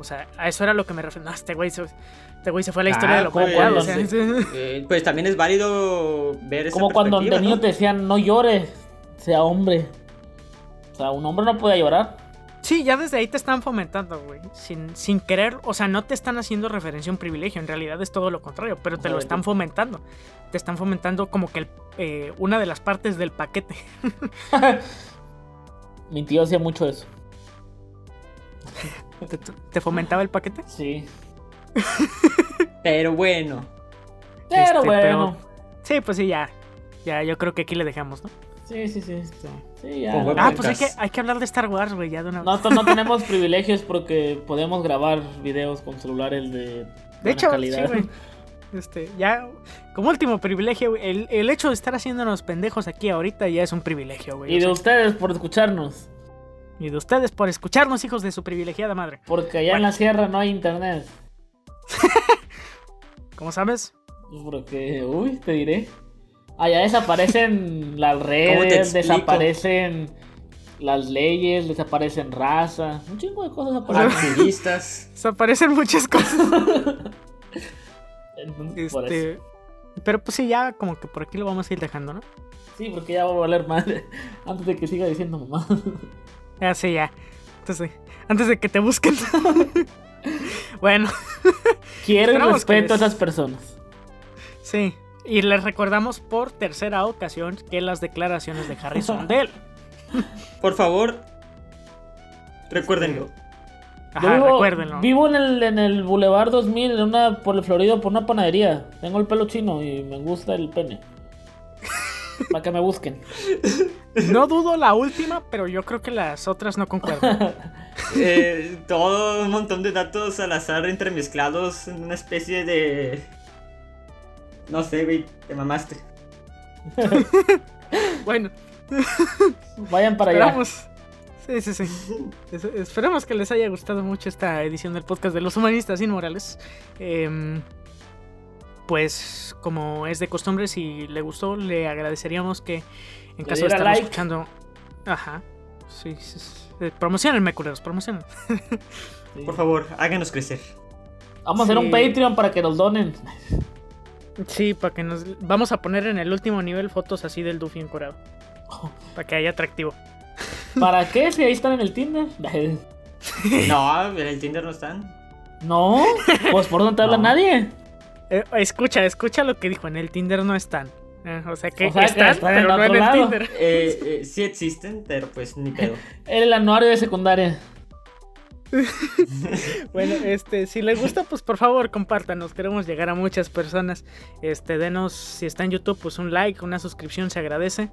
O sea, a eso era lo que me refiero. No, este güey se, este güey se fue a la historia Ah, de lo pues, cual, o sea, sí. Eh, pues también es válido ver esa Como cuando de niño ¿no? te decían, no llores, sea hombre. O sea, un hombre no puede llorar. Sí, ya desde ahí te están fomentando, güey. Sin, sin querer, o sea, no te están haciendo referencia a un privilegio. En realidad es todo lo contrario, pero te lo están fomentando. Te están fomentando como que el, eh, una de las partes del paquete. Mi tío hacía mucho eso. ¿Te, te fomentaba el paquete? Sí. Pero bueno, Pero Este, bueno. Sí, pues sí, ya. Ya, yo creo que aquí le dejamos, ¿no? Sí, sí, sí. Sí, ya. Buen Ah, pues hay que, hay que hablar de Star Wars, güey, ya de una vez. Nosotros no tenemos privilegios porque podemos grabar videos con celulares de, de hecho, sí, calidad. güey. Este, ya, como último privilegio, güey, el, el hecho de estar haciéndonos pendejos aquí ahorita ya es un privilegio, güey. y de sea, ustedes por escucharnos. Y de ustedes por escucharnos, hijos de su privilegiada madre. Porque allá en la sierra no hay internet. ¿Cómo sabes? Porque, uy, te diré. Allá desaparecen las redes, desaparecen las leyes, desaparecen raza. Un chingo de cosas desaparecen. activistas. Se aparecen muchas cosas. Entonces. Este, pero pues sí, ya como que por aquí lo vamos a ir dejando, ¿no? Sí, porque ya va a valer madre. Antes de que siga diciendo mamá. Ya sí, ya. Entonces, antes de que te busquen. bueno, Quiero respeto a esas personas. sí. Y les recordamos por tercera ocasión que las declaraciones de Harrison Dell. Por favor, recuérdenlo. Yo Ajá, vivo, recuérdenlo. vivo en el, en el Boulevard 2000, en una, por el Florido, por una panadería. Tengo el pelo chino y me gusta el pene. Para que me busquen. No dudo la última, pero yo creo que las otras no concuerdan. Eh, todo un montón de datos al azar entremezclados en una especie de. No sé, güey, te mamaste. Bueno, Vayan para allá. esperamos. Sí, sí, sí. Es- esperemos que les haya gustado mucho esta edición del podcast de los humanistas inmorales. Em, pues, como es de costumbre, si le gustó, le agradeceríamos que en caso de estar like. escuchando. Ajá. Sí, sí, sí. Eh, Promocionenme, culeros, promocionen. Sí. Por favor, háganos crecer. Vamos a hacer un. Patreon para que nos donen. Sí, para que nos. Vamos a poner en el último nivel fotos así del Duffy encorado. Para que haya atractivo. ¿Para qué? Si ahí están en el Tinder. No, en el Tinder no están. No, pues por no te habla No. nadie. Eh, escucha, escucha lo que dijo. En el Tinder no están. Eh, o sea que O sea que están, en pero no en el lado. Tinder. Eh, eh, sí existen, pero pues ni pedo. El anuario de secundaria. Bueno, este, si les gusta, pues por favor compártanos. Queremos llegar a muchas personas. Este, denos, si está en YouTube, pues un like, una suscripción, se agradece.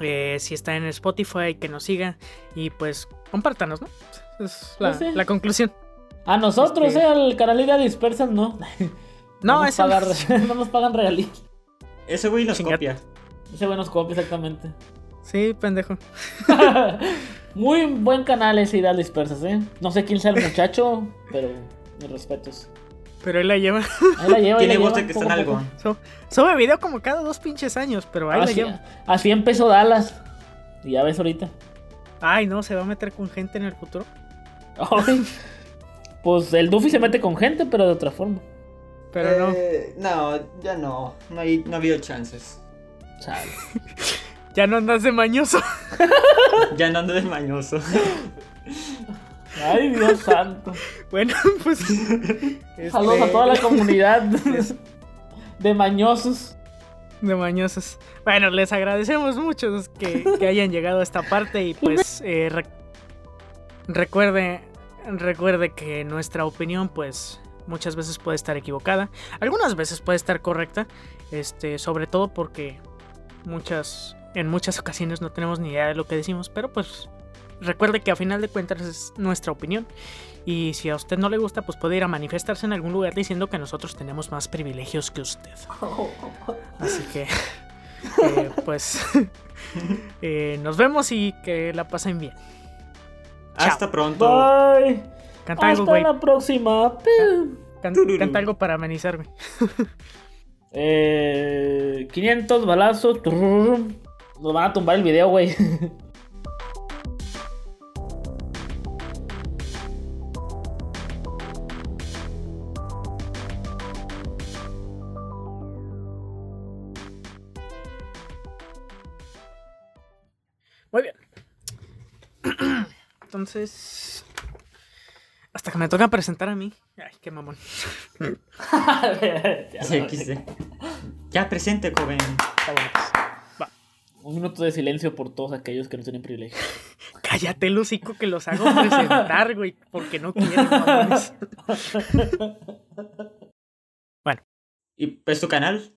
Eh, si está en Spotify, que nos siga. Y pues compártanos, ¿no? Es la, Pues la conclusión. A nosotros, Este- eh, al Canaliga Dispersan, no. No, nos eso pagan, no nos pagan regalías. Ese güey nos Chingate. copia. Ese bueno nos copia exactamente. Sí, pendejo. Muy buen canal ese Ideas Dispersas, eh. No sé quién sea el muchacho, pero mis respetos. Pero él la lleva. Ahí la lleva. Tiene la voz de que está en algo. So- sube video como cada dos pinches años, pero ahí la Así, lleva. así empezó Dallas. Y ya ves ahorita. Ay, no, se va a meter con gente en el futuro. Ay, pues el Duffy se mete con gente, pero de otra forma. Pero no. Eh, no, ya no. No, hay, no ha habido chances. Chale. Ya no andas de mañoso. Ya no ando de mañoso. Ay, Dios santo. Bueno, pues. Saludos este, a toda la comunidad de mañosos. De mañosos. Bueno, les agradecemos mucho que, que hayan llegado a esta parte y pues eh, re- recuerde, recuerde que nuestra opinión pues muchas veces puede estar equivocada, algunas veces puede estar correcta, este, sobre todo porque muchas, en muchas ocasiones no tenemos ni idea de lo que decimos, pero pues recuerde que a final de cuentas es nuestra opinión y si a usted no le gusta pues puede ir a manifestarse en algún lugar diciendo que nosotros tenemos más privilegios que usted. Así que, eh, pues, eh, nos vemos y que la pasen bien. Hasta pronto. Bye. Canta algo, Hasta güey. la próxima. Can- canta algo para amenizarme. Eh, 500 balazos. Nos van a tumbar el video, güey. Muy bien. Entonces, hasta que me toca presentar a mí. Ay, qué mamón. Ya, Sí, XD. Ya presente, joven. Está bueno, pues. Va. Un minuto de silencio por todos aquellos que no tienen privilegio. Cállate, el hocico, que los hago presentar, güey, porque no quieren, mamones. ¿Y pues tu canal?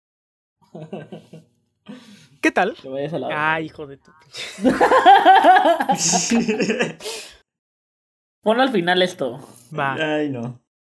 ¿Qué tal? Que vayas a la. Ah, hijo de tu. Pon al final esto. Va. Ay, no.